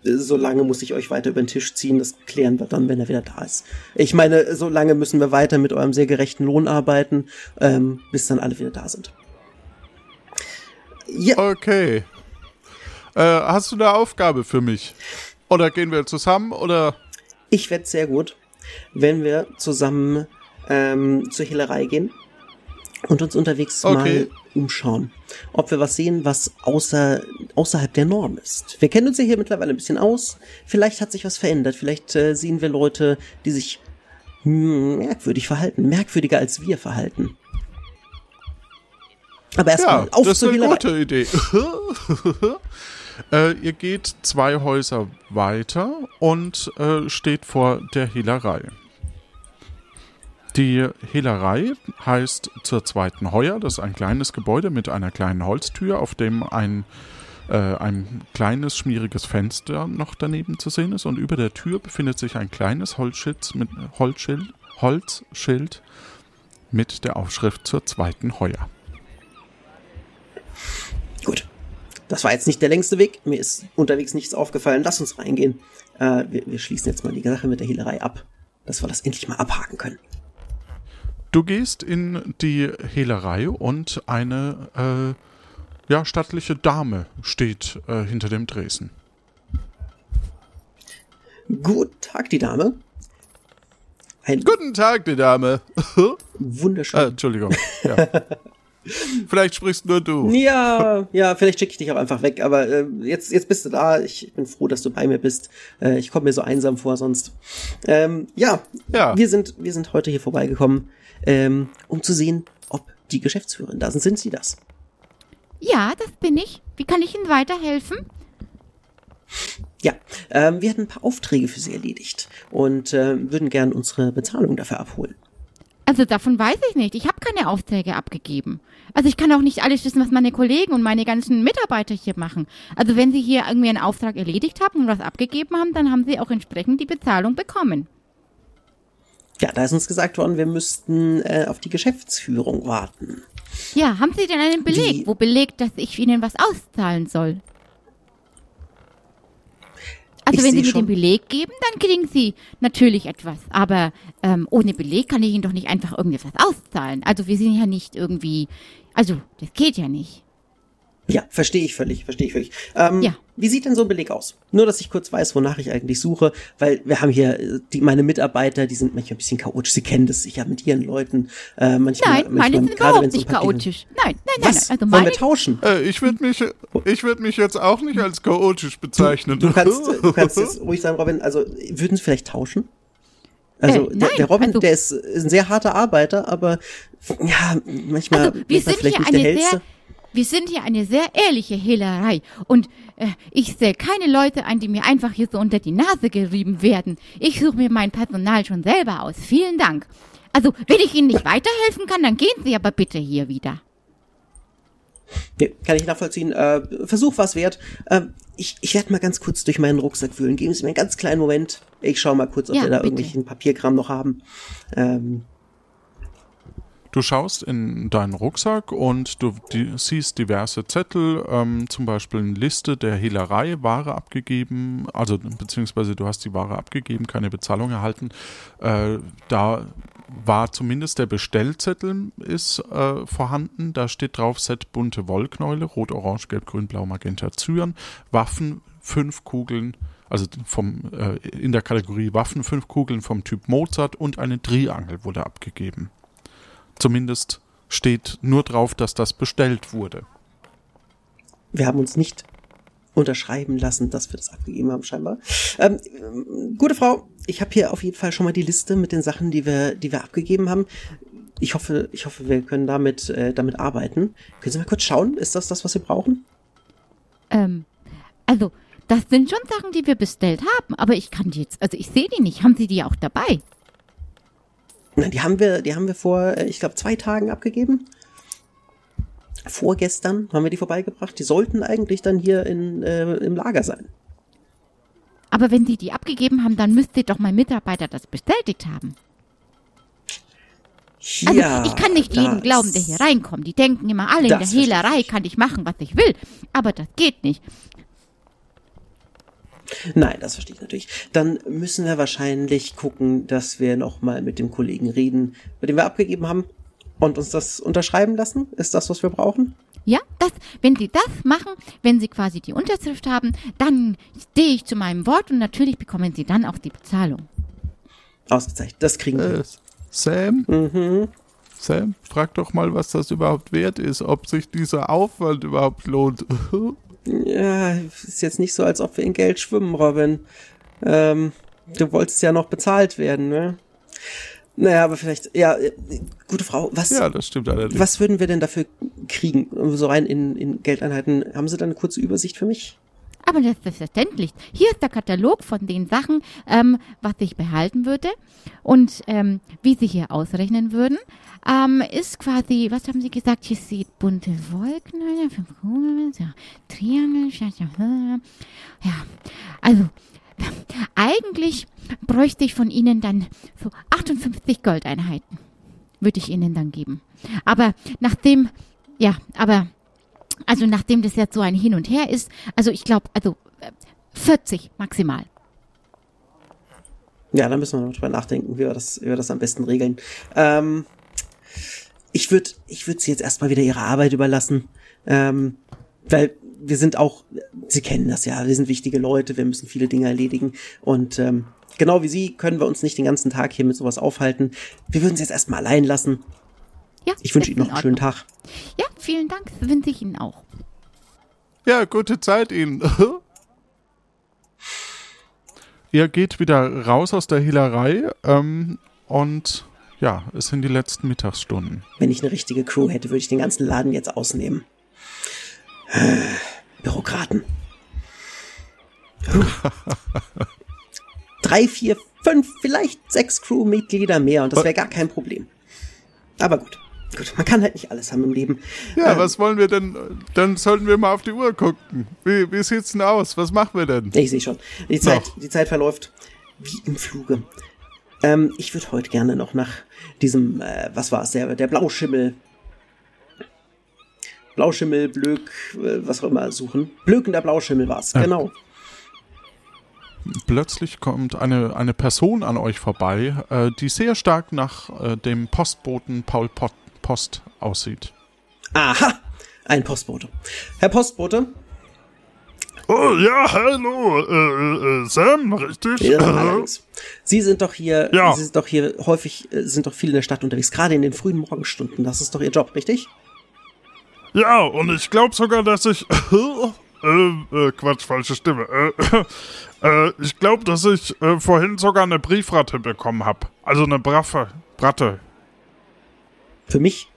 solange muss ich euch weiter über den Tisch ziehen. Das klären wir dann, wenn er wieder da ist. Ich meine, solange müssen wir weiter mit eurem sehr gerechten Lohn arbeiten, ähm, bis dann alle wieder da sind. Ja, Okay. Äh, hast du eine Aufgabe für mich? Oder gehen wir zusammen oder? ich werde sehr gut, wenn wir zusammen ähm, zur Hehlerei gehen und uns unterwegs Okay. mal umschauen. Ob wir was sehen, was außer, außerhalb der Norm ist. Wir kennen uns ja hier mittlerweile ein bisschen aus. Vielleicht hat sich was verändert. Vielleicht äh, sehen wir Leute, die sich merkwürdig verhalten. Merkwürdiger als wir verhalten. Aber Ja, erstmal auf das ist zur eine Hehlerei. gute Idee. [laughs] äh, ihr geht zwei Häuser weiter und äh, steht vor der Hehlerei. Die Hehlerei heißt zur zweiten Heuer. Das ist ein kleines Gebäude mit einer kleinen Holztür, auf dem ein, äh, ein kleines, schmieriges Fenster noch daneben zu sehen ist. Und über der Tür befindet sich ein kleines Holzschild mit, Holzschild, Holzschild mit der Aufschrift zur zweiten Heuer. Gut. Das war jetzt nicht der längste Weg. Mir ist unterwegs nichts aufgefallen. Lass uns reingehen. Äh, wir, wir schließen jetzt mal die Sache mit der Hehlerei ab, dass wir das endlich mal abhaken können. Du gehst in die Hehlerei und eine äh, ja, stattliche Dame steht äh, hinter dem Dresen. Guten Tag, die Dame. Ein Guten Tag, die Dame. [laughs] äh, wunderschön. Entschuldigung. Ja. [laughs] Vielleicht sprichst nur du. Ja, ja, vielleicht schicke ich dich auch einfach weg, aber äh, jetzt, jetzt bist du da. Ich bin froh, dass du bei mir bist. Äh, ich komme mir so einsam vor sonst. Ähm, ja, Ja. wir sind, wir sind heute hier vorbeigekommen, ähm, um zu sehen, ob die Geschäftsführerin da sind. Sind sie das? Ja, das bin ich. Wie kann ich Ihnen weiterhelfen? Ja, ähm, wir hatten ein paar Aufträge für sie erledigt und äh, würden gern unsere Bezahlung dafür abholen. Also davon weiß ich nicht. Ich habe keine Aufträge abgegeben. Also ich kann auch nicht alles wissen, was meine Kollegen und meine ganzen Mitarbeiter hier machen. Also wenn Sie hier irgendwie einen Auftrag erledigt haben und was abgegeben haben, dann haben Sie auch entsprechend die Bezahlung bekommen. Ja, da ist uns gesagt worden, wir müssten äh, auf die Geschäftsführung warten. Ja, haben Sie denn einen Beleg, Wie- wo belegt, dass ich Ihnen was auszahlen soll? Also wenn Sie mir den Beleg geben, dann kriegen Sie natürlich etwas. Aber ähm, ohne Beleg kann ich Ihnen doch nicht einfach irgendetwas auszahlen. Also wir sind ja nicht irgendwie... Also, das geht ja nicht. Ja, verstehe ich völlig, verstehe ich völlig. Ähm, Ja. Wie sieht denn so ein Beleg aus? Nur, dass ich kurz weiß, wonach ich eigentlich suche, weil wir haben hier äh, die, meine Mitarbeiter, die sind manchmal ein bisschen chaotisch. Sie kennen das sicher mit ihren Leuten. Äh, manchmal, Nein, meine manchmal, sind gerade überhaupt um nicht chaotisch. Nein, nein, nein, Was? nein. Also Wollen meine wir tauschen? Äh, ich würde mich, ich würd mich jetzt auch nicht als chaotisch bezeichnen. Du kannst, [laughs] du kannst jetzt ruhig sagen, Robin, also würden Sie vielleicht tauschen? Also Äh, der, nein, der Robin, also- der ist, ist ein sehr harter Arbeiter, aber ja, manchmal, Also, wir sind vielleicht hier nicht der eine hellste. sehr, wir sind hier eine sehr ehrliche Hehlerei und äh, ich sehe keine Leute an, die mir einfach hier so unter die Nase gerieben werden. Ich suche mir mein Personal schon selber aus. Vielen Dank. Also, wenn ich Ihnen nicht weiterhelfen kann, dann gehen Sie aber bitte hier wieder. Nee, kann ich nachvollziehen. Äh, Versuch war es wert. Äh, ich ich werde mal ganz kurz durch meinen Rucksack wühlen. Geben Sie mir einen ganz kleinen Moment. Ich schaue mal kurz, ob Ja, wir da bitte. irgendwelchen Papierkram noch haben. Ähm, Du schaust in deinen Rucksack und du die, siehst diverse Zettel, ähm, zum Beispiel eine Liste der Hehlerei, Ware abgegeben, also beziehungsweise du hast die Ware abgegeben, keine Bezahlung erhalten. Äh, da war zumindest der Bestellzettel ist äh, vorhanden. Da steht drauf Set bunte Wollknäule, rot, orange, gelb, grün, blau, magenta, Cyan, Waffen, fünf Kugeln, also vom, äh, in der Kategorie Waffen, fünf Kugeln vom Typ Mozart und eine Triangel wurde abgegeben. Zumindest steht nur drauf, dass das bestellt wurde. wir haben uns nicht unterschreiben lassen, dass wir das abgegeben haben, scheinbar. Ähm, gute Frau, ich habe hier auf jeden Fall schon mal die Liste mit den Sachen, die wir, die wir abgegeben haben. Ich hoffe, ich hoffe, wir können damit, äh, damit arbeiten. Können Sie mal kurz schauen? Ist das das, was wir brauchen? Ähm, also, das sind schon Sachen, die wir bestellt haben, aber ich kann die jetzt, also ich sehe die nicht. Haben Sie die auch dabei? Nein, die haben wir, die haben wir vor, äh, ich glaube, zwei Tagen abgegeben. Vorgestern haben wir die vorbeigebracht. Die sollten eigentlich dann hier in, äh, im Lager sein. Aber wenn Sie die abgegeben haben, dann müsste doch mein Mitarbeiter das bestätigt haben. Also Ja, ich kann nicht jedem glauben, der hier reinkommt. Die denken immer, alle in der Hehlerei kann ich machen, was ich will. Aber das geht nicht. Nein, das verstehe ich natürlich. Dann müssen wir wahrscheinlich gucken, dass wir nochmal mit dem Kollegen reden, mit dem wir abgegeben haben und uns das unterschreiben lassen. Ist das, was wir brauchen? Ja, das, wenn Sie das machen, wenn Sie quasi die Unterschrift haben, dann stehe ich zu meinem Wort und natürlich bekommen Sie dann auch die Bezahlung. Ausgezeichnet, das kriegen wir. Äh, Sam? Mhm. Sam, frag doch mal, was das überhaupt wert ist, ob sich dieser Aufwand überhaupt lohnt. [laughs] Ja, ist jetzt nicht so, als ob wir in Geld schwimmen, Robin. Ähm, du wolltest ja noch bezahlt werden, ne? Naja, aber vielleicht, ja, gute Frau, was, ja, das stimmt allerdings. was würden wir denn dafür kriegen? So rein in, in Geldeinheiten. Haben Sie da eine kurze Übersicht für mich? Aber das ist selbstverständlich. Hier ist der Katalog von den Sachen, ähm, was ich behalten würde und ähm, wie Sie hier ausrechnen würden. Ähm, ist quasi, was haben Sie gesagt? Hier sieht bunte Wolken, ja, Triangel, ja. Also, [laughs] eigentlich bräuchte ich von Ihnen dann so 58 Goldeinheiten. Würde ich Ihnen dann geben. Aber nachdem, ja, aber also nachdem das jetzt so ein Hin und Her ist, also ich glaube, also äh, 40 maximal. Ja, da müssen wir noch drüber nachdenken, wie wir das, wie wir das am besten regeln. Ähm, ich würde ich würd sie jetzt erstmal wieder ihrer Arbeit überlassen. Ähm, weil wir sind auch, Sie kennen das ja, wir sind wichtige Leute, wir müssen viele Dinge erledigen. Und ähm, genau wie Sie können wir uns nicht den ganzen Tag hier mit sowas aufhalten. Wir würden sie jetzt erstmal allein lassen. Ja, Ich wünsche Ihnen noch einen schönen. Tag. Ja, vielen Dank, das wünsche ich Ihnen auch. Ja, gute Zeit Ihnen. [laughs] Ihr geht wieder raus aus der Hehlerei ähm, und ja, es sind die letzten Mittagsstunden. Wenn ich eine richtige Crew hätte, würde ich den ganzen Laden jetzt ausnehmen. Bürokraten. Puh. Drei, vier, fünf, vielleicht sechs Crewmitglieder mehr und das wäre gar kein Problem. Aber gut. Gut, man kann halt nicht alles haben im Leben. Ja, Ähm, was wollen wir denn? Dann sollten wir mal auf die Uhr gucken. Wie, wie sieht's denn aus? Was machen wir denn? Ich sehe schon. Die Zeit, Noch. die Zeit verläuft wie im Fluge. Ähm, ich würde heute gerne noch nach diesem, äh, was war es, der, der Blauschimmel. Blauschimmel, Blöck, äh, was auch immer suchen. Blökender Blauschimmel war es, genau. Plötzlich kommt eine, eine Person an euch vorbei, äh, die sehr stark nach äh, dem Postboten Paul Pot Post aussieht. Aha, ein Postbote. Herr Postbote, Oh ja, hallo, äh, äh, Sam, richtig? ja, allerdings. Sie sind doch hier, Ja. Sie sind doch hier häufig, äh, sind doch viel in der Stadt unterwegs, gerade in den frühen Morgenstunden. Das ist doch Ihr Job, richtig? Ja, und ich glaube sogar, dass ich. [laughs] Äh, äh, Quatsch, falsche Stimme. Äh, [laughs] äh, ich glaube, dass ich äh, vorhin sogar eine Briefratte bekommen habe. Also eine Braffe. Ratte. Für mich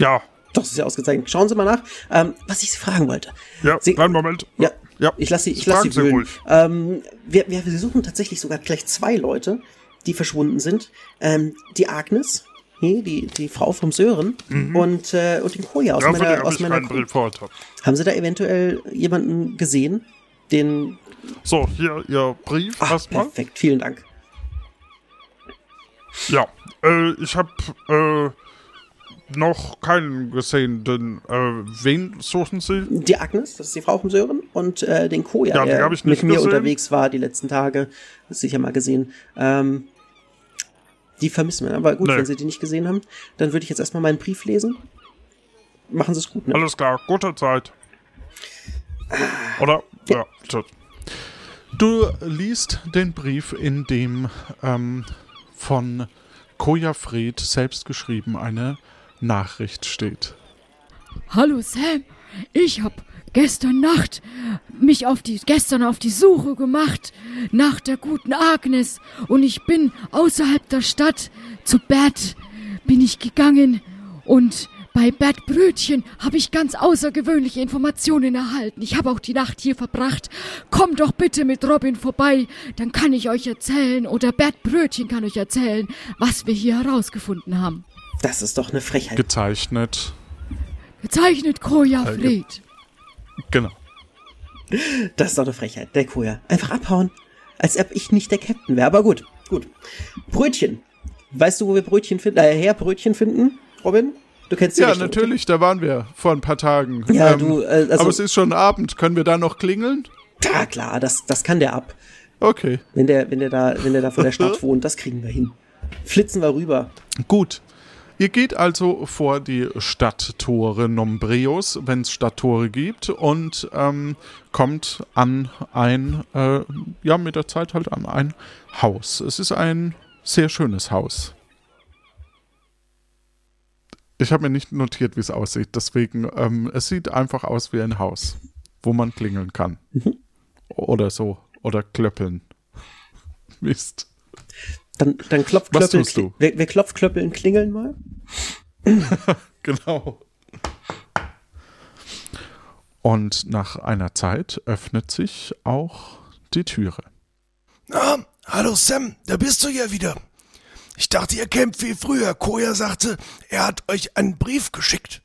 Ja, Das ist ja ausgezeichnet. Schauen Sie mal nach. Ähm, was ich Sie fragen wollte. ja, Sie, kleinen Moment. Ja, ja. ich lasse Sie, ich lasse Sie ruhig. Ähm, wir, wir, suchen tatsächlich sogar gleich zwei Leute, die verschwunden sind. Ähm, die Agnes, nee, die, die Frau vom Sören und, äh, und den Koja aus Ja, meiner, aus meiner. Haben Sie da eventuell jemanden gesehen? Den. So, hier Ihr Brief Ach, erstmal. perfekt, vielen Dank. Ja, äh, ich habe äh, noch keinen gesehen. Denn, äh, wen suchen Sie? Die Agnes, das ist die Frau vom Sören, und äh, den Koja, Ja, der mit nicht mir gesehen. unterwegs war die letzten Tage. Das ist sicher mal gesehen. Ähm, die vermissen wir. Aber gut, Nee. wenn Sie die nicht gesehen haben, dann würde ich jetzt erstmal meinen Brief lesen. Machen Sie es gut, ne? Alles klar, gute Zeit. Oder? Ja, tschüss. Du liest den Brief, in dem ähm, von Koja Fred selbst geschrieben eine Nachricht steht. Hallo Sam, ich hab gestern Nacht mich auf die gestern auf die Suche gemacht nach der guten Agnes. Und ich bin außerhalb der Stadt. Zu Bert bin ich gegangen und bei Bert Brötchen habe ich ganz außergewöhnliche Informationen erhalten. Ich habe auch die Nacht hier verbracht. Kommt doch bitte mit Robin vorbei, dann kann ich euch erzählen oder Bert Brötchen kann euch erzählen, was wir hier herausgefunden haben. Das ist doch eine Frechheit. Gezeichnet. Gezeichnet Koja Fred. Genau. Das ist doch eine Frechheit. Der Koja. Einfach abhauen. Als ob ich nicht der Captain wäre. Aber gut, gut. Brötchen. Weißt du, wo wir Brötchen finden? Äh, her Brötchen finden, Robin? Du kennst die Ja, Richtung, natürlich, da waren wir vor ein paar Tagen. Ja, du, äh, also- aber es ist schon Abend. Können wir da noch klingeln? Okay? Ja, klar, das, das kann der ab. Okay. Wenn der, wenn der da, wenn der da vor der Stadt [laughs] wohnt, das kriegen wir hin. Flitzen wir rüber. Gut. Ihr geht also vor die Stadttore Nombreos, wenn es Stadttore gibt, und ähm, kommt an ein, äh, ja, mit der Zeit halt an ein Haus. Es ist ein sehr schönes Haus. Ich habe mir nicht notiert, wie es aussieht, deswegen, ähm, es sieht einfach aus wie ein Haus, wo man klingeln kann. Oder so. Oder klöppeln. [laughs] Mist. Dann, dann klopft Was Klöppeln. tust du? Wer, wer klopft Klöppeln klingeln mal? [laughs] Genau. Und nach einer Zeit öffnet sich auch die Türe. Ah, hallo Sam, da bist du ja wieder. Ich dachte, ihr kämpft wie früher. Koya sagte, er hat euch einen Brief geschickt.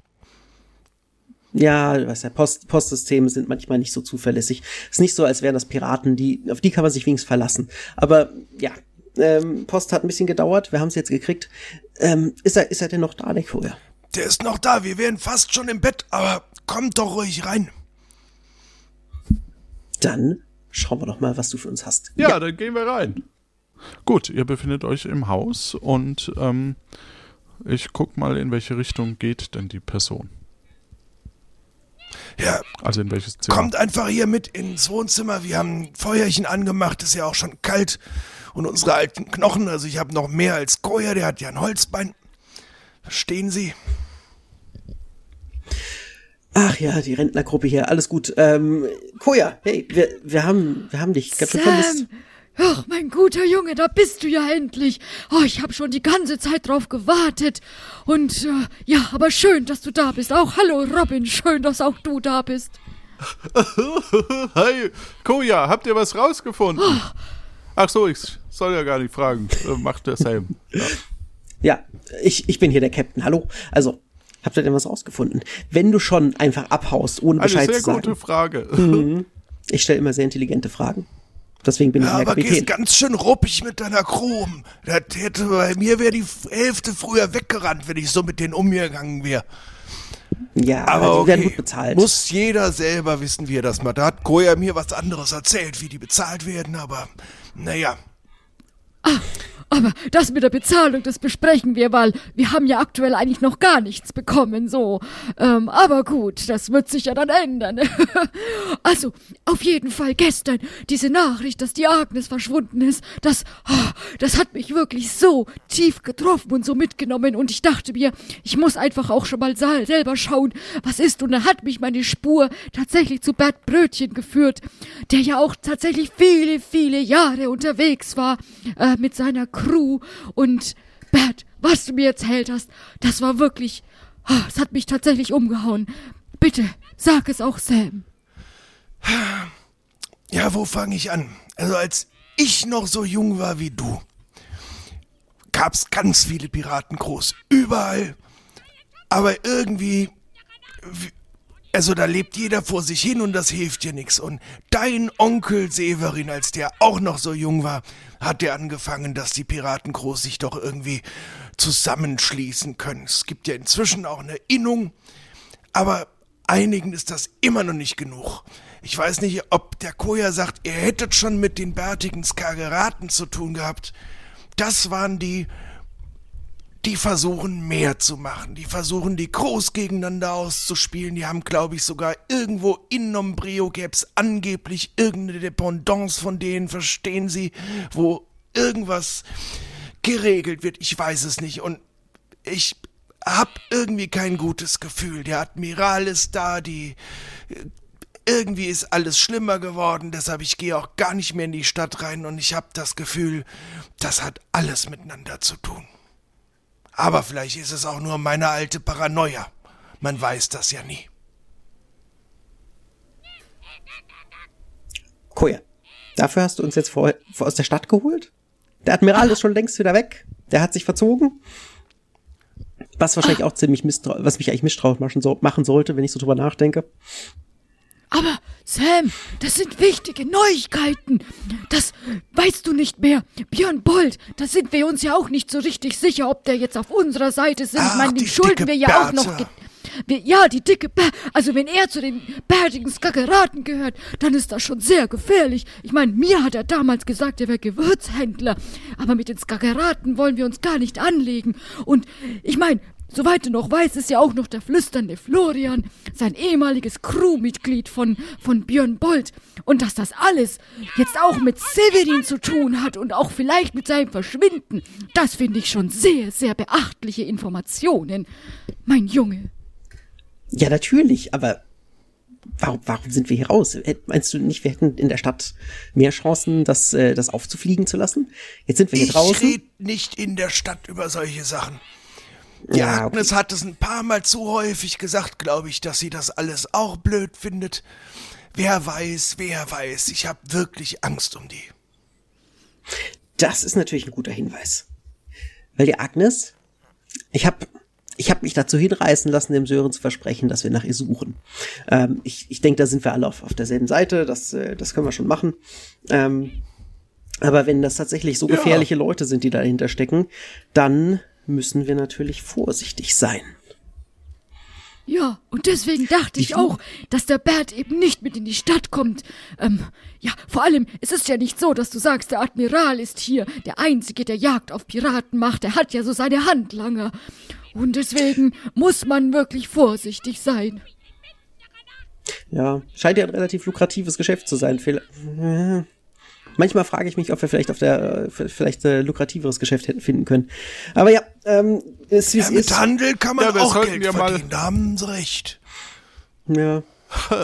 Ja, weißt ja, Post, Postsysteme sind manchmal nicht so zuverlässig. Ist nicht so, als wären das Piraten, die, auf die kann man sich wenigstens verlassen. Aber ja, ähm, Post hat ein bisschen gedauert, wir haben es jetzt gekriegt. Ähm, ist er, ist er denn noch da, der Kurier? Der ist noch da, wir wären fast schon im Bett, aber kommt doch ruhig rein. Dann schauen wir doch mal, was du für uns hast. Ja, dann gehen wir rein. Gut, ihr befindet euch im Haus und ähm, ich guck mal, in welche Richtung geht denn die Person. Ja, Also in welches Zimmer. kommt einfach hier mit ins Wohnzimmer. Wir haben ein Feuerchen angemacht, ist ja auch schon kalt. Und unsere alten Knochen, also ich habe noch mehr als Koya, der hat ja ein Holzbein. Verstehen Sie? Ach ja, die Rentnergruppe hier, alles gut. Ähm, Koja, hey, wir, wir haben, wir haben dich ganz schön vermisst. Ach, mein guter Junge, da bist du ja endlich. Oh, ich habe schon die ganze Zeit drauf gewartet. Und äh, ja, aber schön, dass du da bist. Auch hallo Robin, schön, dass auch du da bist. [laughs] Hey, Koja, habt ihr was rausgefunden? Ach so, ich soll ja gar nicht fragen. Äh, Macht der Sam. Ja. Ja, ich, ich bin hier der Captain. Hallo. Also, habt ihr denn was rausgefunden? Wenn du schon einfach abhaust, ohne Eine Bescheid sehr zu gute sagen. Frage. [laughs] Ich stelle immer sehr intelligente Fragen. Deswegen bin ich Ja, der aber gehst ganz schön ruppig mit deiner um. Das hätte bei mir wäre die Hälfte früher weggerannt, wenn ich so mit denen umgegangen wäre. Ja, Aber die werden okay, gut bezahlt. muss jeder selber wissen, wie er das macht. Da hat Koya mir was anderes erzählt, wie die bezahlt werden, aber naja. Aber das mit der Bezahlung, das besprechen wir, weil wir haben ja aktuell eigentlich noch gar nichts bekommen, so. Ähm, aber gut, das wird sich ja dann ändern. [laughs] also, auf jeden Fall gestern diese Nachricht, dass die Agnes verschwunden ist, das, oh, das hat mich wirklich so tief getroffen und so mitgenommen und ich dachte mir, ich muss einfach auch schon mal selber schauen, was ist und dann hat mich meine Spur tatsächlich zu Bert Brötchen geführt, der ja auch tatsächlich viele, viele Jahre unterwegs war äh, mit seiner Crew und Bert, was du mir erzählt hast, das war wirklich, ah, es hat mich tatsächlich umgehauen. Bitte, sag es auch Sam. Ja, wo fange ich an? Also als ich noch so jung war wie du, gab's ganz viele Piratencrews. Überall. Aber irgendwie. Also da lebt jeder vor sich hin und das hilft dir nix. Und dein Onkel Severin, als der auch noch so jung war, hat der angefangen, dass die Piratencrews sich doch irgendwie zusammenschließen können. Es gibt ja inzwischen auch eine Innung. Aber einigen ist das immer noch nicht genug. Ich weiß nicht, ob der Koja sagt, ihr hättet schon mit den bärtigen Skageraten zu tun gehabt. Das waren die, die versuchen mehr zu machen. Die versuchen die Crews gegeneinander auszuspielen. Die haben, glaube ich, sogar irgendwo in Nombreo gäb's angeblich irgendeine Dependance von denen, verstehen Sie, wo irgendwas geregelt wird. Ich weiß es nicht. Und ich hab irgendwie kein gutes Gefühl. Der Admiral ist da, die irgendwie ist alles schlimmer geworden, deshalb ich gehe auch gar nicht mehr in die Stadt rein und ich hab das Gefühl, das hat alles miteinander zu tun. Aber vielleicht ist es auch nur meine alte Paranoia. Man weiß das ja nie. Koja, dafür hast du uns jetzt vor, vor aus der Stadt geholt? Der Admiral ist schon längst wieder weg. Der hat sich verzogen. Was wahrscheinlich auch ziemlich misstrauisch, was mich eigentlich misstrauisch machen, so, machen sollte, wenn ich so drüber nachdenke. Aber Sam, das sind wichtige Neuigkeiten. Das weißt du nicht mehr. Björn Bold, da sind wir uns ja auch nicht so richtig sicher, ob der jetzt auf unserer Seite sind. Ach, ich meine, die dem schulden wir ja auch noch. Bertha. Wir, ja, die dicke Bär, also wenn er zu den bärtigen Skakeraten gehört, dann ist das schon sehr gefährlich. Ich meine, mir hat er damals gesagt, er wäre Gewürzhändler, aber mit den Skakeraten wollen wir uns gar nicht anlegen. Und ich meine, soweit du noch weißt, ist ja auch noch der flüsternde Florian, sein ehemaliges Crewmitglied von, von Björn Bold. Und dass das alles jetzt auch mit Severin zu tun hat und auch vielleicht mit seinem Verschwinden, das finde ich schon sehr, sehr beachtliche Informationen. Mein Junge. Ja, natürlich, aber warum, warum sind wir hier raus? Hätt- Meinst du nicht, wir hätten in der Stadt mehr Chancen, das, äh, das aufzufliegen zu lassen? Jetzt sind wir hier Ich draußen. rede nicht in der Stadt über solche Sachen. Die Ja, okay. Agnes hat es ein paar Mal zu häufig gesagt, glaube ich, dass sie das alles auch blöd findet. Wer weiß, wer weiß. Ich habe wirklich Angst um die. Das ist natürlich ein guter Hinweis. Weil die Agnes, ich habe ich hab mich dazu hinreißen lassen, dem Sören zu versprechen, dass wir nach ihr suchen. Ähm, ich ich denke, da sind wir alle auf, auf derselben Seite, das, äh, das können wir schon machen. Ähm, aber wenn das tatsächlich so Ja. gefährliche Leute sind, die dahinter stecken, dann müssen wir natürlich vorsichtig sein. Ja, und deswegen dachte ich auch, dass der Bert eben nicht mit in die Stadt kommt. Ähm, ja, vor allem, es ist ja nicht so, dass du sagst, der Admiral ist hier, der Einzige, der Jagd auf Piraten macht. Er hat ja so seine Handlanger. Und deswegen muss man wirklich vorsichtig sein. Ja, scheint ja ein relativ lukratives Geschäft zu sein. Äh, Manchmal frage ich mich, ob wir vielleicht auf der äh, vielleicht äh, lukrativeres Geschäft hätten finden können. Aber ja, ähm, ist wie Ja, es mit ist. Handel kann man Ja, wir auch Geld ja mal- verdienen. Da haben sie recht. Ja.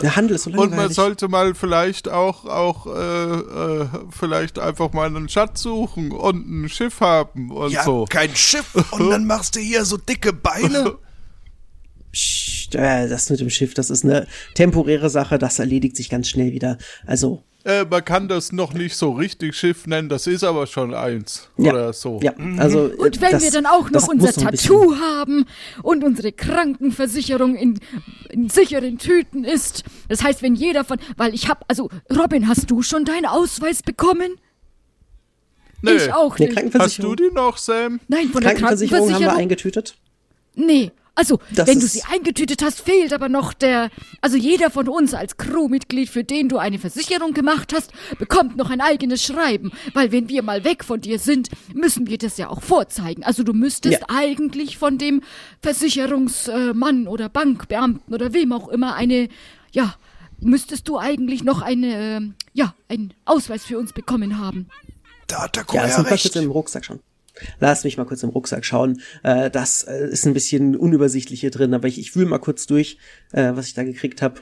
Der Handel ist so Und man langweilig. sollte mal vielleicht auch, auch äh, äh, vielleicht einfach mal einen Schatz suchen und ein Schiff haben und Ja, so. kein Schiff. Und dann machst du hier so dicke Beine. [laughs] Psst, äh, das mit dem Schiff, das ist eine temporäre Sache, das erledigt sich ganz schnell wieder. Also, Äh, man kann das noch nicht so richtig Schiff nennen, das ist aber schon eins. ja. Oder so. Ja, also. äh, Und wenn das, wir dann auch noch unser Tattoo haben und unsere Krankenversicherung in, in sicheren Tüten ist, das heißt, wenn jeder von, weil ich hab, also Robin, hast du schon deinen Ausweis bekommen? Nee. Ich auch Nee, nicht. Hast du Krankenversicherung, die noch, Sam? Nein, von der Krankenversicherung haben wir Krankenversicherung. eingetütet. Nee, also Das wenn du sie eingetütet hast, fehlt aber noch der, also jeder von uns als Crewmitglied, für den du eine Versicherung gemacht hast, bekommt noch ein eigenes Schreiben, weil wenn wir mal weg von dir sind, müssen wir das ja auch vorzeigen. Also du müsstest Ja. eigentlich von dem Versicherungsmann oder Bankbeamten oder wem auch immer eine, ja, müsstest du eigentlich noch eine, ja, einen Ausweis für uns bekommen haben. Da hat der Ja, Koya das recht. im Rucksack schon. Lass mich mal kurz im Rucksack schauen. Äh, das äh, ist ein bisschen unübersichtlich hier drin, aber ich, ich wühle mal kurz durch, äh, was ich da gekriegt habe.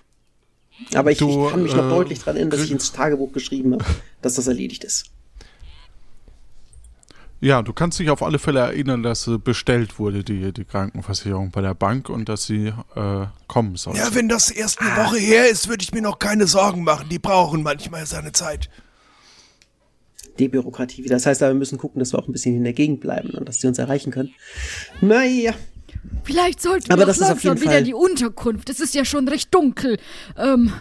Aber ich, Du, ich kann mich noch äh, deutlich dran erinnern, dass ich ins Tagebuch geschrieben habe, dass das erledigt ist. Ja, du kannst dich auf alle Fälle erinnern, dass sie bestellt wurde, die, die Krankenversicherung bei der Bank und dass sie äh, kommen soll. Ja, wenn das erst eine Woche her ist, würde ich mir noch keine Sorgen machen. Die brauchen manchmal seine Zeit. Debürokratie wieder. Das heißt, aber wir müssen gucken, dass wir auch ein bisschen in der Gegend bleiben und dass sie uns erreichen können. Naja, Vielleicht sollten Aber wir das auch ist auf langsam jeden wieder Fall- in die Unterkunft. Es ist ja schon recht dunkel. Ähm,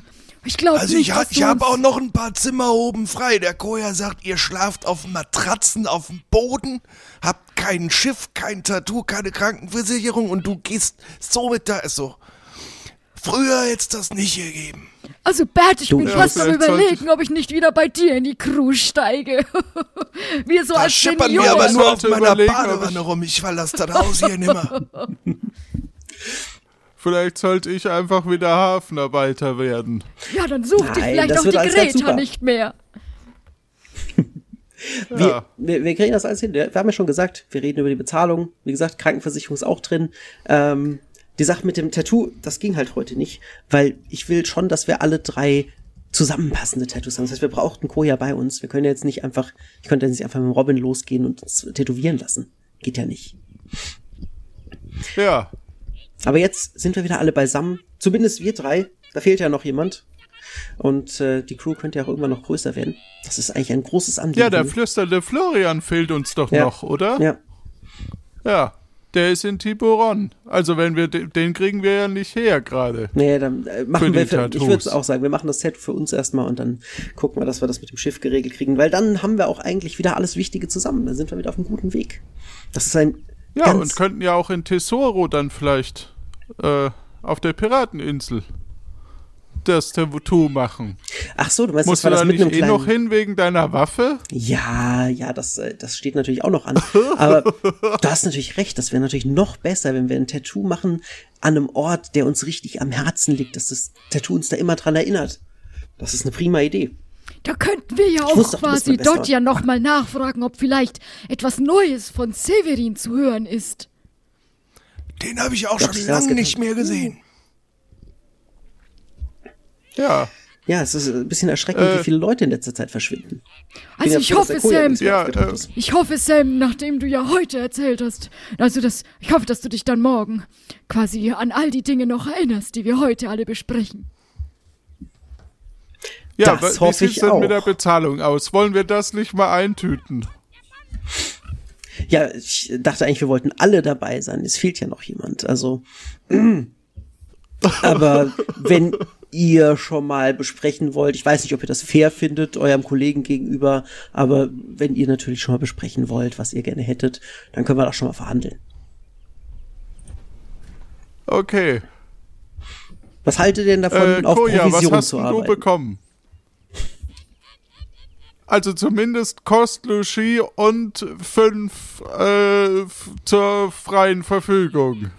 ich glaube Also nicht, ich, ha ich habe auch noch ein paar Zimmer oben frei. Der Koya sagt, ihr schlaft auf Matratzen auf dem Boden, habt kein Schiff, kein Tattoo, keine Krankenversicherung und du gehst so mit da. So. Früher hätte es das nicht gegeben. Also Bert, ich Du, bin ja, fast am vielleicht überlegen, ob ich nicht wieder bei dir in die Crew steige. [laughs] wir so Da als schippern wir aber nur auf meiner Badewanne rum. Ich verlasse das Haus hier nimmer. [laughs] Vielleicht sollte ich einfach wieder Hafenarbeiter werden. Ja, dann such dich Nein, vielleicht das auch die Greta nicht mehr. [laughs] wir, Ja. wir, wir kriegen das alles hin. Wir haben ja schon gesagt, wir reden über die Bezahlung. Wie gesagt, Krankenversicherung ist auch drin. Ähm, die Sache mit dem Tattoo, das ging halt heute nicht, weil ich will schon, dass wir alle drei zusammenpassende Tattoos haben. Das heißt, wir brauchten Koja bei uns. Wir können ja jetzt nicht einfach, ich könnte jetzt nicht einfach mit Robin losgehen und uns tätowieren lassen. Geht ja nicht. Ja, Aber jetzt sind wir wieder alle beisammen. Zumindest wir drei. Da fehlt ja noch jemand. Und äh, die Crew könnte ja auch irgendwann noch größer werden. Das ist eigentlich ein großes Anliegen. ja, der flüsternde Florian fehlt uns doch Ja. noch, oder? Ja. Ja. Der ist in Tiburon. Also wenn wir de- den kriegen wir ja nicht her gerade. Nee, dann äh, machen wir, für, ich würde auch sagen, wir machen das Set für uns erstmal und dann gucken wir, dass wir das mit dem Schiff geregelt kriegen, weil dann haben wir auch eigentlich wieder alles Wichtige zusammen. Dann sind wir wieder auf einem guten Weg. Das ist ein Ja, und könnten ja auch in Tesoro dann vielleicht äh, auf der Pirateninsel das Tattoo machen. Ach so, du meinst, Musst das war du das da mit nicht einem eh kleinen noch hin wegen deiner Waffe? Ja, ja, das, äh, das steht natürlich auch noch an. Aber [laughs] du hast natürlich recht, das wäre natürlich noch besser, wenn wir ein Tattoo machen an einem Ort, der uns richtig am Herzen liegt, dass das Tattoo uns da immer dran erinnert. Das ist eine prima Idee. Da könnten wir ja auch quasi dort ja nochmal nachfragen, ob vielleicht etwas Neues von Severin zu hören ist. Den habe ich auch Glaub schon lange nicht mehr gesehen. Ja. Ja, es ist ein bisschen erschreckend, Äh. wie viele Leute in letzter Zeit verschwinden. Also ich dass hoffe, Sam, Ja, äh, ich hoffe, Sam, nachdem du ja heute erzählt hast, also das, ich hoffe, dass du dich dann morgen quasi an all die Dinge noch erinnerst, die wir heute alle besprechen. Ja, Das wa- wie hoffe sieht's ich denn mit auch. der Bezahlung aus? Wollen wir das nicht mal eintüten? Ja, ich dachte eigentlich, wir wollten alle dabei sein. Es fehlt ja noch jemand. Also, [clears throat] aber wenn [laughs] ihr schon mal besprechen wollt, ich weiß nicht, ob ihr das fair findet, eurem Kollegen gegenüber, aber wenn ihr natürlich schon mal besprechen wollt, was ihr gerne hättet, dann können wir das schon mal verhandeln. Okay. Was haltet ihr denn davon, Äh, auf Koja, was Provision hast zu denn du arbeiten? bekommen? Also zumindest Kost, Logis und fünf äh, zur freien Verfügung.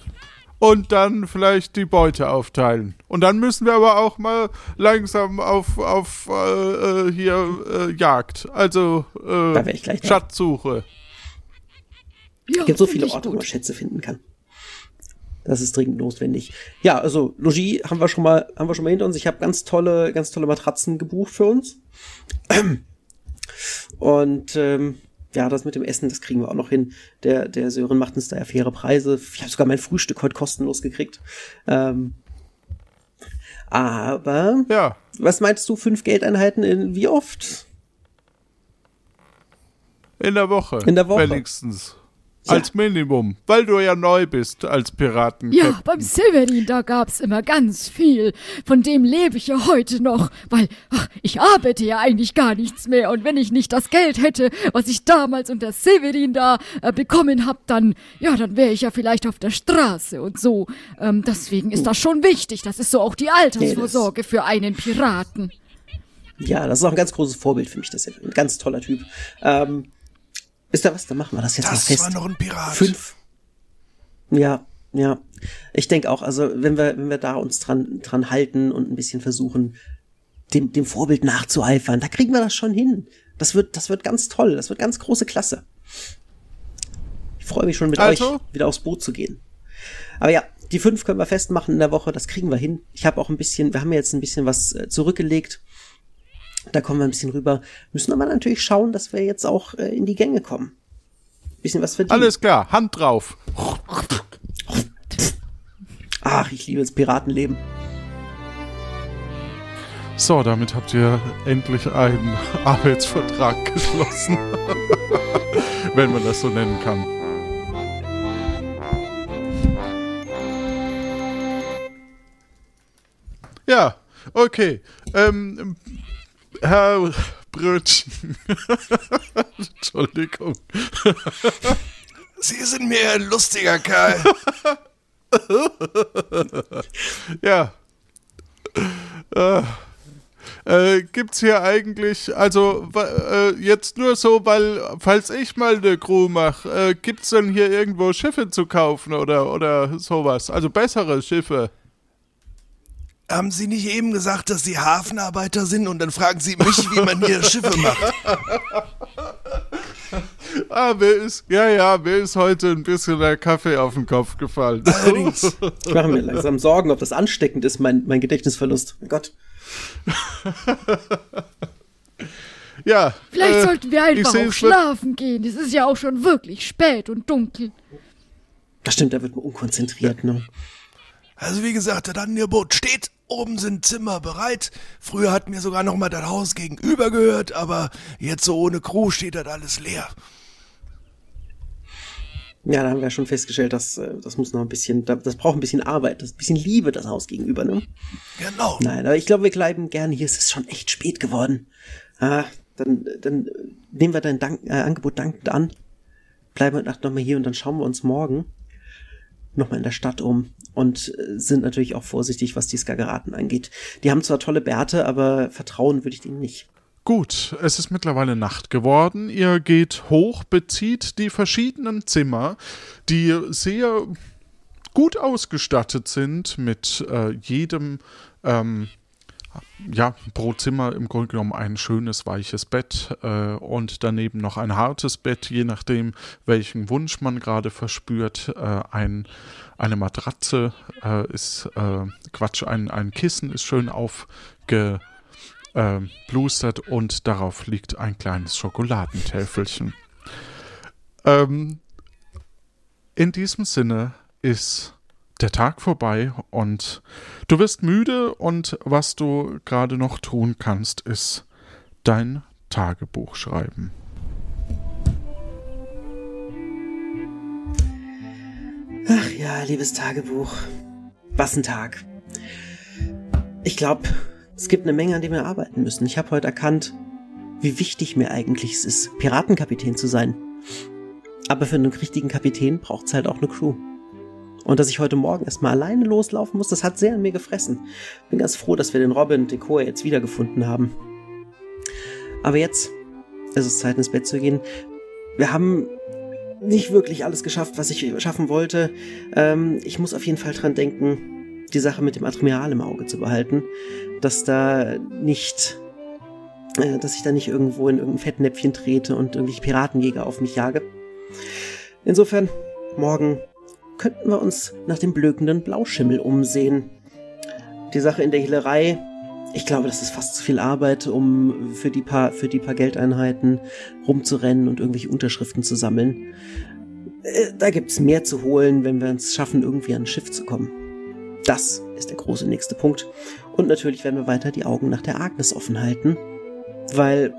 Und dann vielleicht die Beute aufteilen. Und dann müssen wir aber auch mal langsam auf, auf äh, äh, hier äh, Jagd. Also äh, Da wär ich gleich da. Schatzsuche. Ja, Es gibt so viele Orte, wo man Schätze finden kann. Das ist dringend notwendig. Ja, also Logis haben wir schon mal, haben wir schon mal hinter uns. Ich habe ganz tolle, ganz tolle Matratzen gebucht für uns. [clears throat] Und ähm, ja, das mit dem Essen, das kriegen wir auch noch hin. Der, der Sören macht uns da ja faire Preise. Ich habe sogar mein Frühstück heute kostenlos gekriegt. Ähm, aber Ja. was meinst du, fünf Geldeinheiten in wie oft? In der Woche. In der Woche. Wenigstens. Ja. Als Minimum. Weil du ja neu bist als Piraten. Ja, beim Severin, da gab's immer ganz viel. Von dem lebe ich ja heute noch, weil ach, ich arbeite ja eigentlich gar nichts mehr. Und wenn ich nicht das Geld hätte, was ich damals unter Severin da äh, bekommen hab, dann, ja, dann wäre ich ja vielleicht auf der Straße und so. Ähm, deswegen ist das schon wichtig. Das ist so auch die Altersvorsorge für einen Piraten. Ja, das ist auch ein ganz großes Vorbild für mich. Das ist ein ganz toller Typ. Ähm, ist da was? Dann machen wir das jetzt mal Das fest. war noch ein Pirat. Fünf. Ja, ja. Ich denke auch, also wenn wir, wenn wir da uns dran, dran halten und ein bisschen versuchen, dem, dem Vorbild nachzueifern, da kriegen wir das schon hin. Das wird, das wird ganz toll. Das wird ganz große Klasse. Ich freue mich schon mit Also? euch wieder aufs Boot zu gehen. Aber ja, die fünf können wir festmachen in der Woche. Das kriegen wir hin. Ich habe auch ein bisschen, wir haben ja jetzt ein bisschen was äh, zurückgelegt. Da kommen wir ein bisschen rüber. Müssen aber natürlich schauen, dass wir jetzt auch äh, in die Gänge kommen. Bisschen was verdienen. Alles klar, Hand drauf. Ach, ich liebe das Piratenleben. So, damit habt ihr endlich einen [laughs] Arbeitsvertrag geschlossen. [laughs] Wenn man das so nennen kann. Ja, okay. Ähm, Herr Brötchen. [laughs] Entschuldigung. Sie sind mir ein lustiger Kerl. [laughs] Ja. Äh, äh, gibt's hier eigentlich, also äh, jetzt nur so, weil, falls ich mal eine Crew mache, äh, gibt's denn hier irgendwo Schiffe zu kaufen oder, oder sowas? Also bessere Schiffe. Haben Sie nicht eben gesagt, dass Sie Hafenarbeiter sind und dann fragen Sie mich, wie man hier Schiffe macht? [laughs] Ah, mir ist, ja, ja, mir ist heute ein bisschen der Kaffee auf den Kopf gefallen. Allerdings. [laughs] Ich mache mir langsam Sorgen, ob das ansteckend ist, mein, mein Gedächtnisverlust. Mein Gott. [laughs] Ja. Vielleicht äh, sollten wir einfach auch schlafen gehen. Es ist ja auch schon wirklich spät und dunkel. Das stimmt, da wird man unkonzentriert, ne? Also wie gesagt, das Angebot steht. Oben sind Zimmer bereit. Früher hat mir sogar noch mal das Haus gegenüber gehört, aber jetzt so ohne Crew steht das alles leer. Ja, da haben wir schon festgestellt, dass äh, das muss noch ein bisschen, das braucht ein bisschen Arbeit, das ein bisschen Liebe, das Haus gegenüber, ne? Genau. Nein, aber ich glaube, wir bleiben gerne hier. Es ist schon echt spät geworden. Ah, dann, dann nehmen wir dein Dank, äh, Angebot dankend an. Bleiben heute Nacht nochmal hier und dann schauen wir uns morgen nochmal in der Stadt um und äh, sind natürlich auch vorsichtig, was die Skageraten angeht. Die haben zwar tolle Bärte, aber vertrauen würde ich ihnen nicht. Gut, es ist mittlerweile Nacht geworden. Ihr geht hoch, bezieht die verschiedenen Zimmer, die sehr gut ausgestattet sind mit äh, jedem ähm, ja, pro Zimmer im Grunde genommen ein schönes, weiches Bett äh, und daneben noch ein hartes Bett, je nachdem, welchen Wunsch man gerade verspürt. Äh, ein, eine Matratze äh, ist, äh, Quatsch, ein, ein Kissen ist schön aufgeblustert und darauf liegt ein kleines Schokoladentäfelchen. Ähm, in diesem Sinne ist der Tag vorbei und du wirst müde und was du gerade noch tun kannst, ist dein Tagebuch schreiben. Ach ja, liebes Tagebuch. Was ein Tag. Ich glaube, es gibt eine Menge, an dem wir arbeiten müssen. Ich habe heute erkannt, wie wichtig mir eigentlich es ist, Piratenkapitän zu sein. Aber für einen richtigen Kapitän braucht es halt auch eine Crew. Und dass ich heute Morgen erstmal alleine loslaufen muss, das hat sehr an mir gefressen. Bin ganz froh, dass wir den Robin Koa jetzt wiedergefunden haben. Aber jetzt ist es Zeit ins Bett zu gehen. Wir haben nicht wirklich alles geschafft, was ich schaffen wollte. Ähm, ich muss auf jeden Fall dran denken, die Sache mit dem Admiral im Auge zu behalten, dass da nicht, äh, dass ich da nicht irgendwo in irgendein Fettnäpfchen trete und irgendwelche Piratenjäger auf mich jage. Insofern, morgen könnten wir uns nach dem blökenden Blauschimmel umsehen. Die Sache in der Hehlerei, ich glaube, das ist fast zu viel Arbeit, um für die paar, für die paar Geldeinheiten rumzurennen und irgendwelche Unterschriften zu sammeln. Äh, da gibt's mehr zu holen, wenn wir es schaffen, irgendwie an ein Schiff zu kommen. Das ist der große nächste Punkt. Und natürlich werden wir weiter die Augen nach der Agnes offen halten, weil,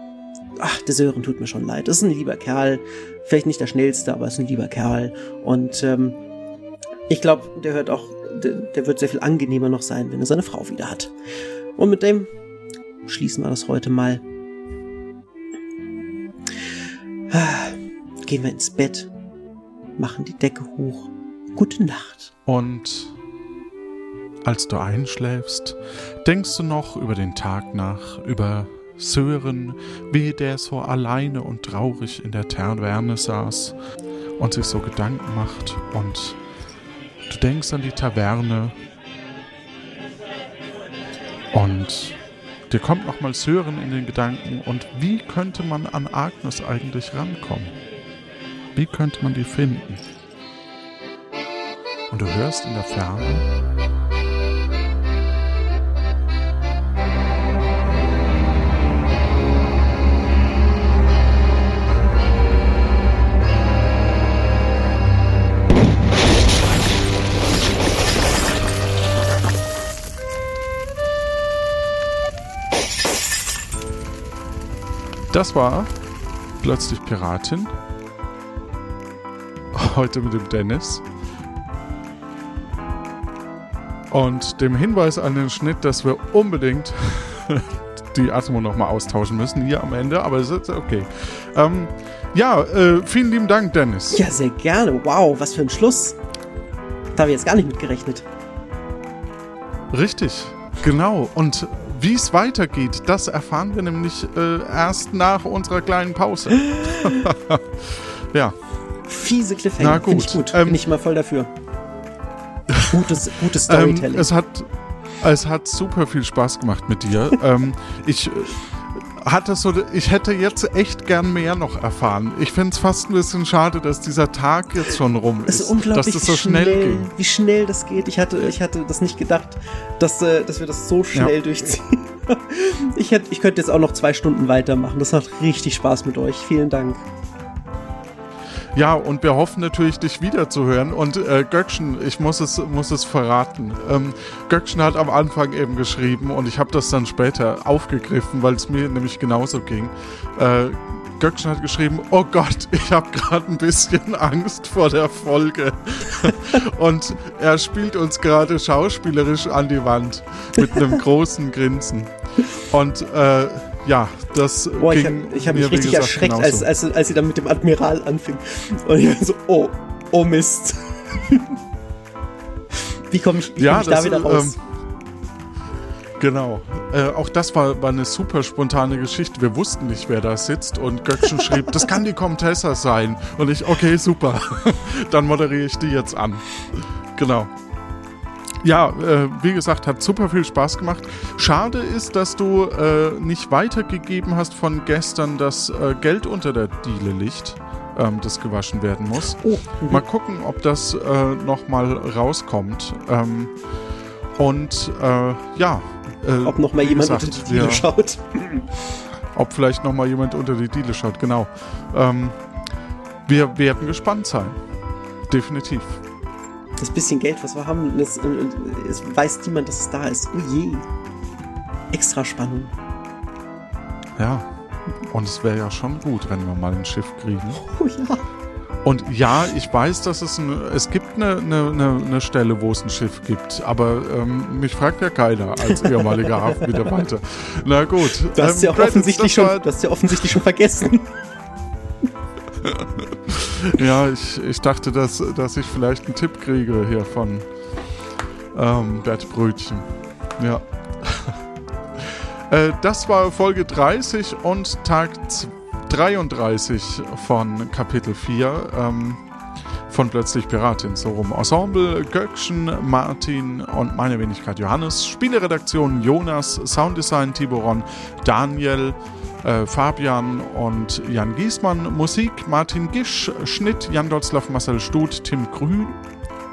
ach, der Sören tut mir schon leid. Das ist ein lieber Kerl, vielleicht nicht der schnellste, aber ist ein lieber Kerl. Und ähm, ich glaube, der hört auch, der, der wird sehr viel angenehmer noch sein, wenn er seine Frau wieder hat. Und mit dem schließen wir das heute mal. Gehen wir ins Bett, machen die Decke hoch. Gute Nacht. Und als du einschläfst, denkst du noch über den Tag nach, über Sören, wie der so alleine und traurig in der Taverne saß und sich so Gedanken macht und Du denkst an die Taverne und dir kommt nochmal Sören in den Gedanken und wie könnte man an Agnes eigentlich rankommen? Wie könnte man die finden? Und du hörst in der Ferne Das war plötzlich Piratin. Heute mit dem Dennis. Und dem Hinweis an den Schnitt, dass wir unbedingt [laughs] die Atmo nochmal austauschen müssen hier am Ende, aber es ist okay. Ähm, ja, äh, vielen lieben Dank, Dennis. Ja, sehr gerne. Wow, was für ein Schluss. Da habe ich jetzt gar nicht mit gerechnet. Richtig, genau. Und wie es weitergeht, das erfahren wir nämlich äh, erst nach unserer kleinen Pause. [laughs] ja. Fiese Cliffhanger. Na gut. Ich gut. Ähm, Bin ich mal voll dafür. Gutes, gutes [laughs] ähm, Storytelling. Ähm, es, hat, es hat super viel Spaß gemacht mit dir. [laughs] ähm, ich äh, hatte so, ich hätte jetzt echt gern mehr noch erfahren. Ich finde es fast ein bisschen schade, dass dieser Tag jetzt schon rum ist. Es ist unglaublich, dass das so schnell, schnell ging. Wie schnell das geht. Ich hatte, ich hatte das nicht gedacht, dass, äh, dass wir das so schnell ja. durchziehen. [laughs] ich, hätte, ich könnte jetzt auch noch zwei Stunden weitermachen. Das macht richtig Spaß mit euch. Vielen Dank. Ja, und wir hoffen natürlich, dich wiederzuhören. Und äh, Göckchen, ich muss es, muss es verraten. Ähm, Göckchen hat am Anfang eben geschrieben und ich habe das dann später aufgegriffen, weil es mir nämlich genauso ging. Äh, Göckchen hat geschrieben, oh Gott, ich habe gerade ein bisschen Angst vor der Folge. [laughs] Und er spielt uns gerade schauspielerisch an die Wand mit einem großen Grinsen. Und äh, ja, das Boah, ich ging habe ich hab mir, mich richtig gesagt, erschreckt, genauso. als, als, als sie dann mit dem Admiral anfing. Und ich war so, oh, oh Mist. Wie komme ich, wie Ja, komm ich da wieder raus? ähm, Genau. Äh, auch das war, war eine super spontane Geschichte. Wir wussten nicht, wer da sitzt und Göckchen [laughs] schrieb, das kann die Comtessa sein. Und ich, okay, super. [laughs] Dann moderiere ich die jetzt an. Genau. Ja, äh, wie gesagt, hat super viel Spaß gemacht. Schade ist, dass du äh, nicht weitergegeben hast von gestern, dass äh, Geld unter der Diele liegt, ähm, das gewaschen werden muss. oh, mhm. Mal gucken, ob das äh, nochmal rauskommt. Ähm, und äh, ja. Äh, ob noch mal wie jemand gesagt, unter die Diele wir- schaut. [laughs] Ob vielleicht nochmal jemand unter die Diele schaut, genau. Ähm, wir werden gespannt sein. Definitiv. Das bisschen Geld, was wir haben, das, äh, es weiß niemand, dass es da ist. Oh je. Extra Spannung. Ja. Und es wäre ja schon gut, wenn wir mal ein Schiff kriegen. Oh ja. Und ja, ich weiß, dass es ein, es gibt eine, eine, eine, eine Stelle, wo es ein Schiff gibt, aber ähm, mich fragt ja keiner als ehemaliger [laughs] Hafenmitarbeiter. Na gut. Du hast ähm, ja offensichtlich das schon, hast ja offensichtlich schon vergessen. [laughs] Ja, ich, ich dachte, dass, dass ich vielleicht einen Tipp kriege hier von ähm, Bert Brötchen. Ja. [laughs] äh, das war Folge 30 und Tag z- 33 von Kapitel 4 ähm, von Plötzlich Piratin. So rum. Ensemble Göckchen, Martin und meine Wenigkeit Johannes. Spieleredaktion Jonas, Sounddesign Tiboron, Daniel, äh, Fabian und Jan Giesmann, Musik Martin Gisch, Schnitt Jan Dotzlaff, Marcel Stut, Tim Grün,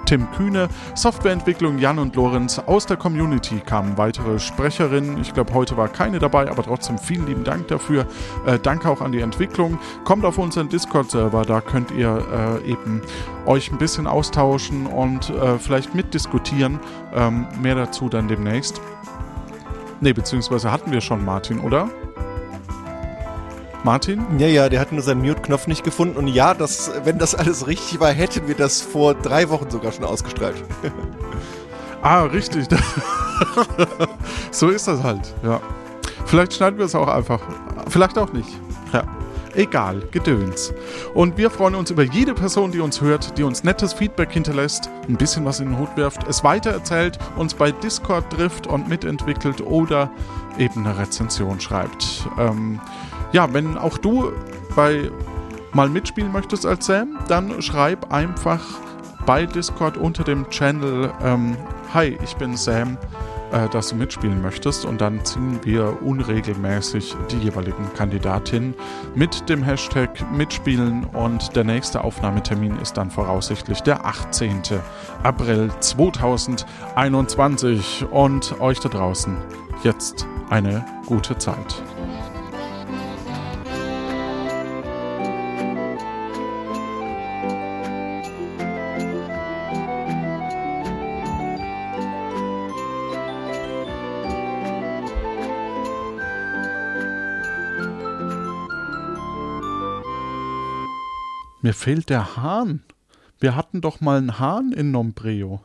Tim Kühne, Softwareentwicklung Jan und Lorenz. Aus der Community kamen weitere Sprecherinnen. Ich glaube, heute war keine dabei, aber trotzdem vielen lieben Dank dafür. Äh, danke auch an die Entwicklung. Kommt auf unseren Discord-Server, da könnt ihr äh, eben euch ein bisschen austauschen und äh, vielleicht mitdiskutieren. Ähm, mehr dazu dann demnächst. Ne, beziehungsweise hatten wir schon Martin, oder? Martin? Ja, ja, der hat nur seinen Mute-Knopf nicht gefunden. Und ja, das, wenn das alles richtig war, hätten wir das vor drei Wochen sogar schon ausgestrahlt. [laughs] Ah, richtig. [laughs] so ist das halt, ja. Vielleicht schneiden wir es auch einfach. Vielleicht auch nicht. Ja. Egal, Gedöns. Und wir freuen uns über jede Person, die uns hört, die uns nettes Feedback hinterlässt, ein bisschen was in den Hut wirft, es weitererzählt, uns bei Discord trifft und mitentwickelt oder eben eine Rezension schreibt. Ähm, ja, wenn auch du bei mal mitspielen möchtest als Sam, dann schreib einfach bei Discord unter dem Channel ähm, Hi, ich bin Sam, äh, dass du mitspielen möchtest und dann ziehen wir unregelmäßig die jeweiligen Kandidatinnen mit dem Hashtag mitspielen und der nächste Aufnahmetermin ist dann voraussichtlich der 18. April 2021 und euch da draußen jetzt eine gute Zeit. Mir fehlt der Hahn. Wir hatten doch mal einen Hahn in Nombreo.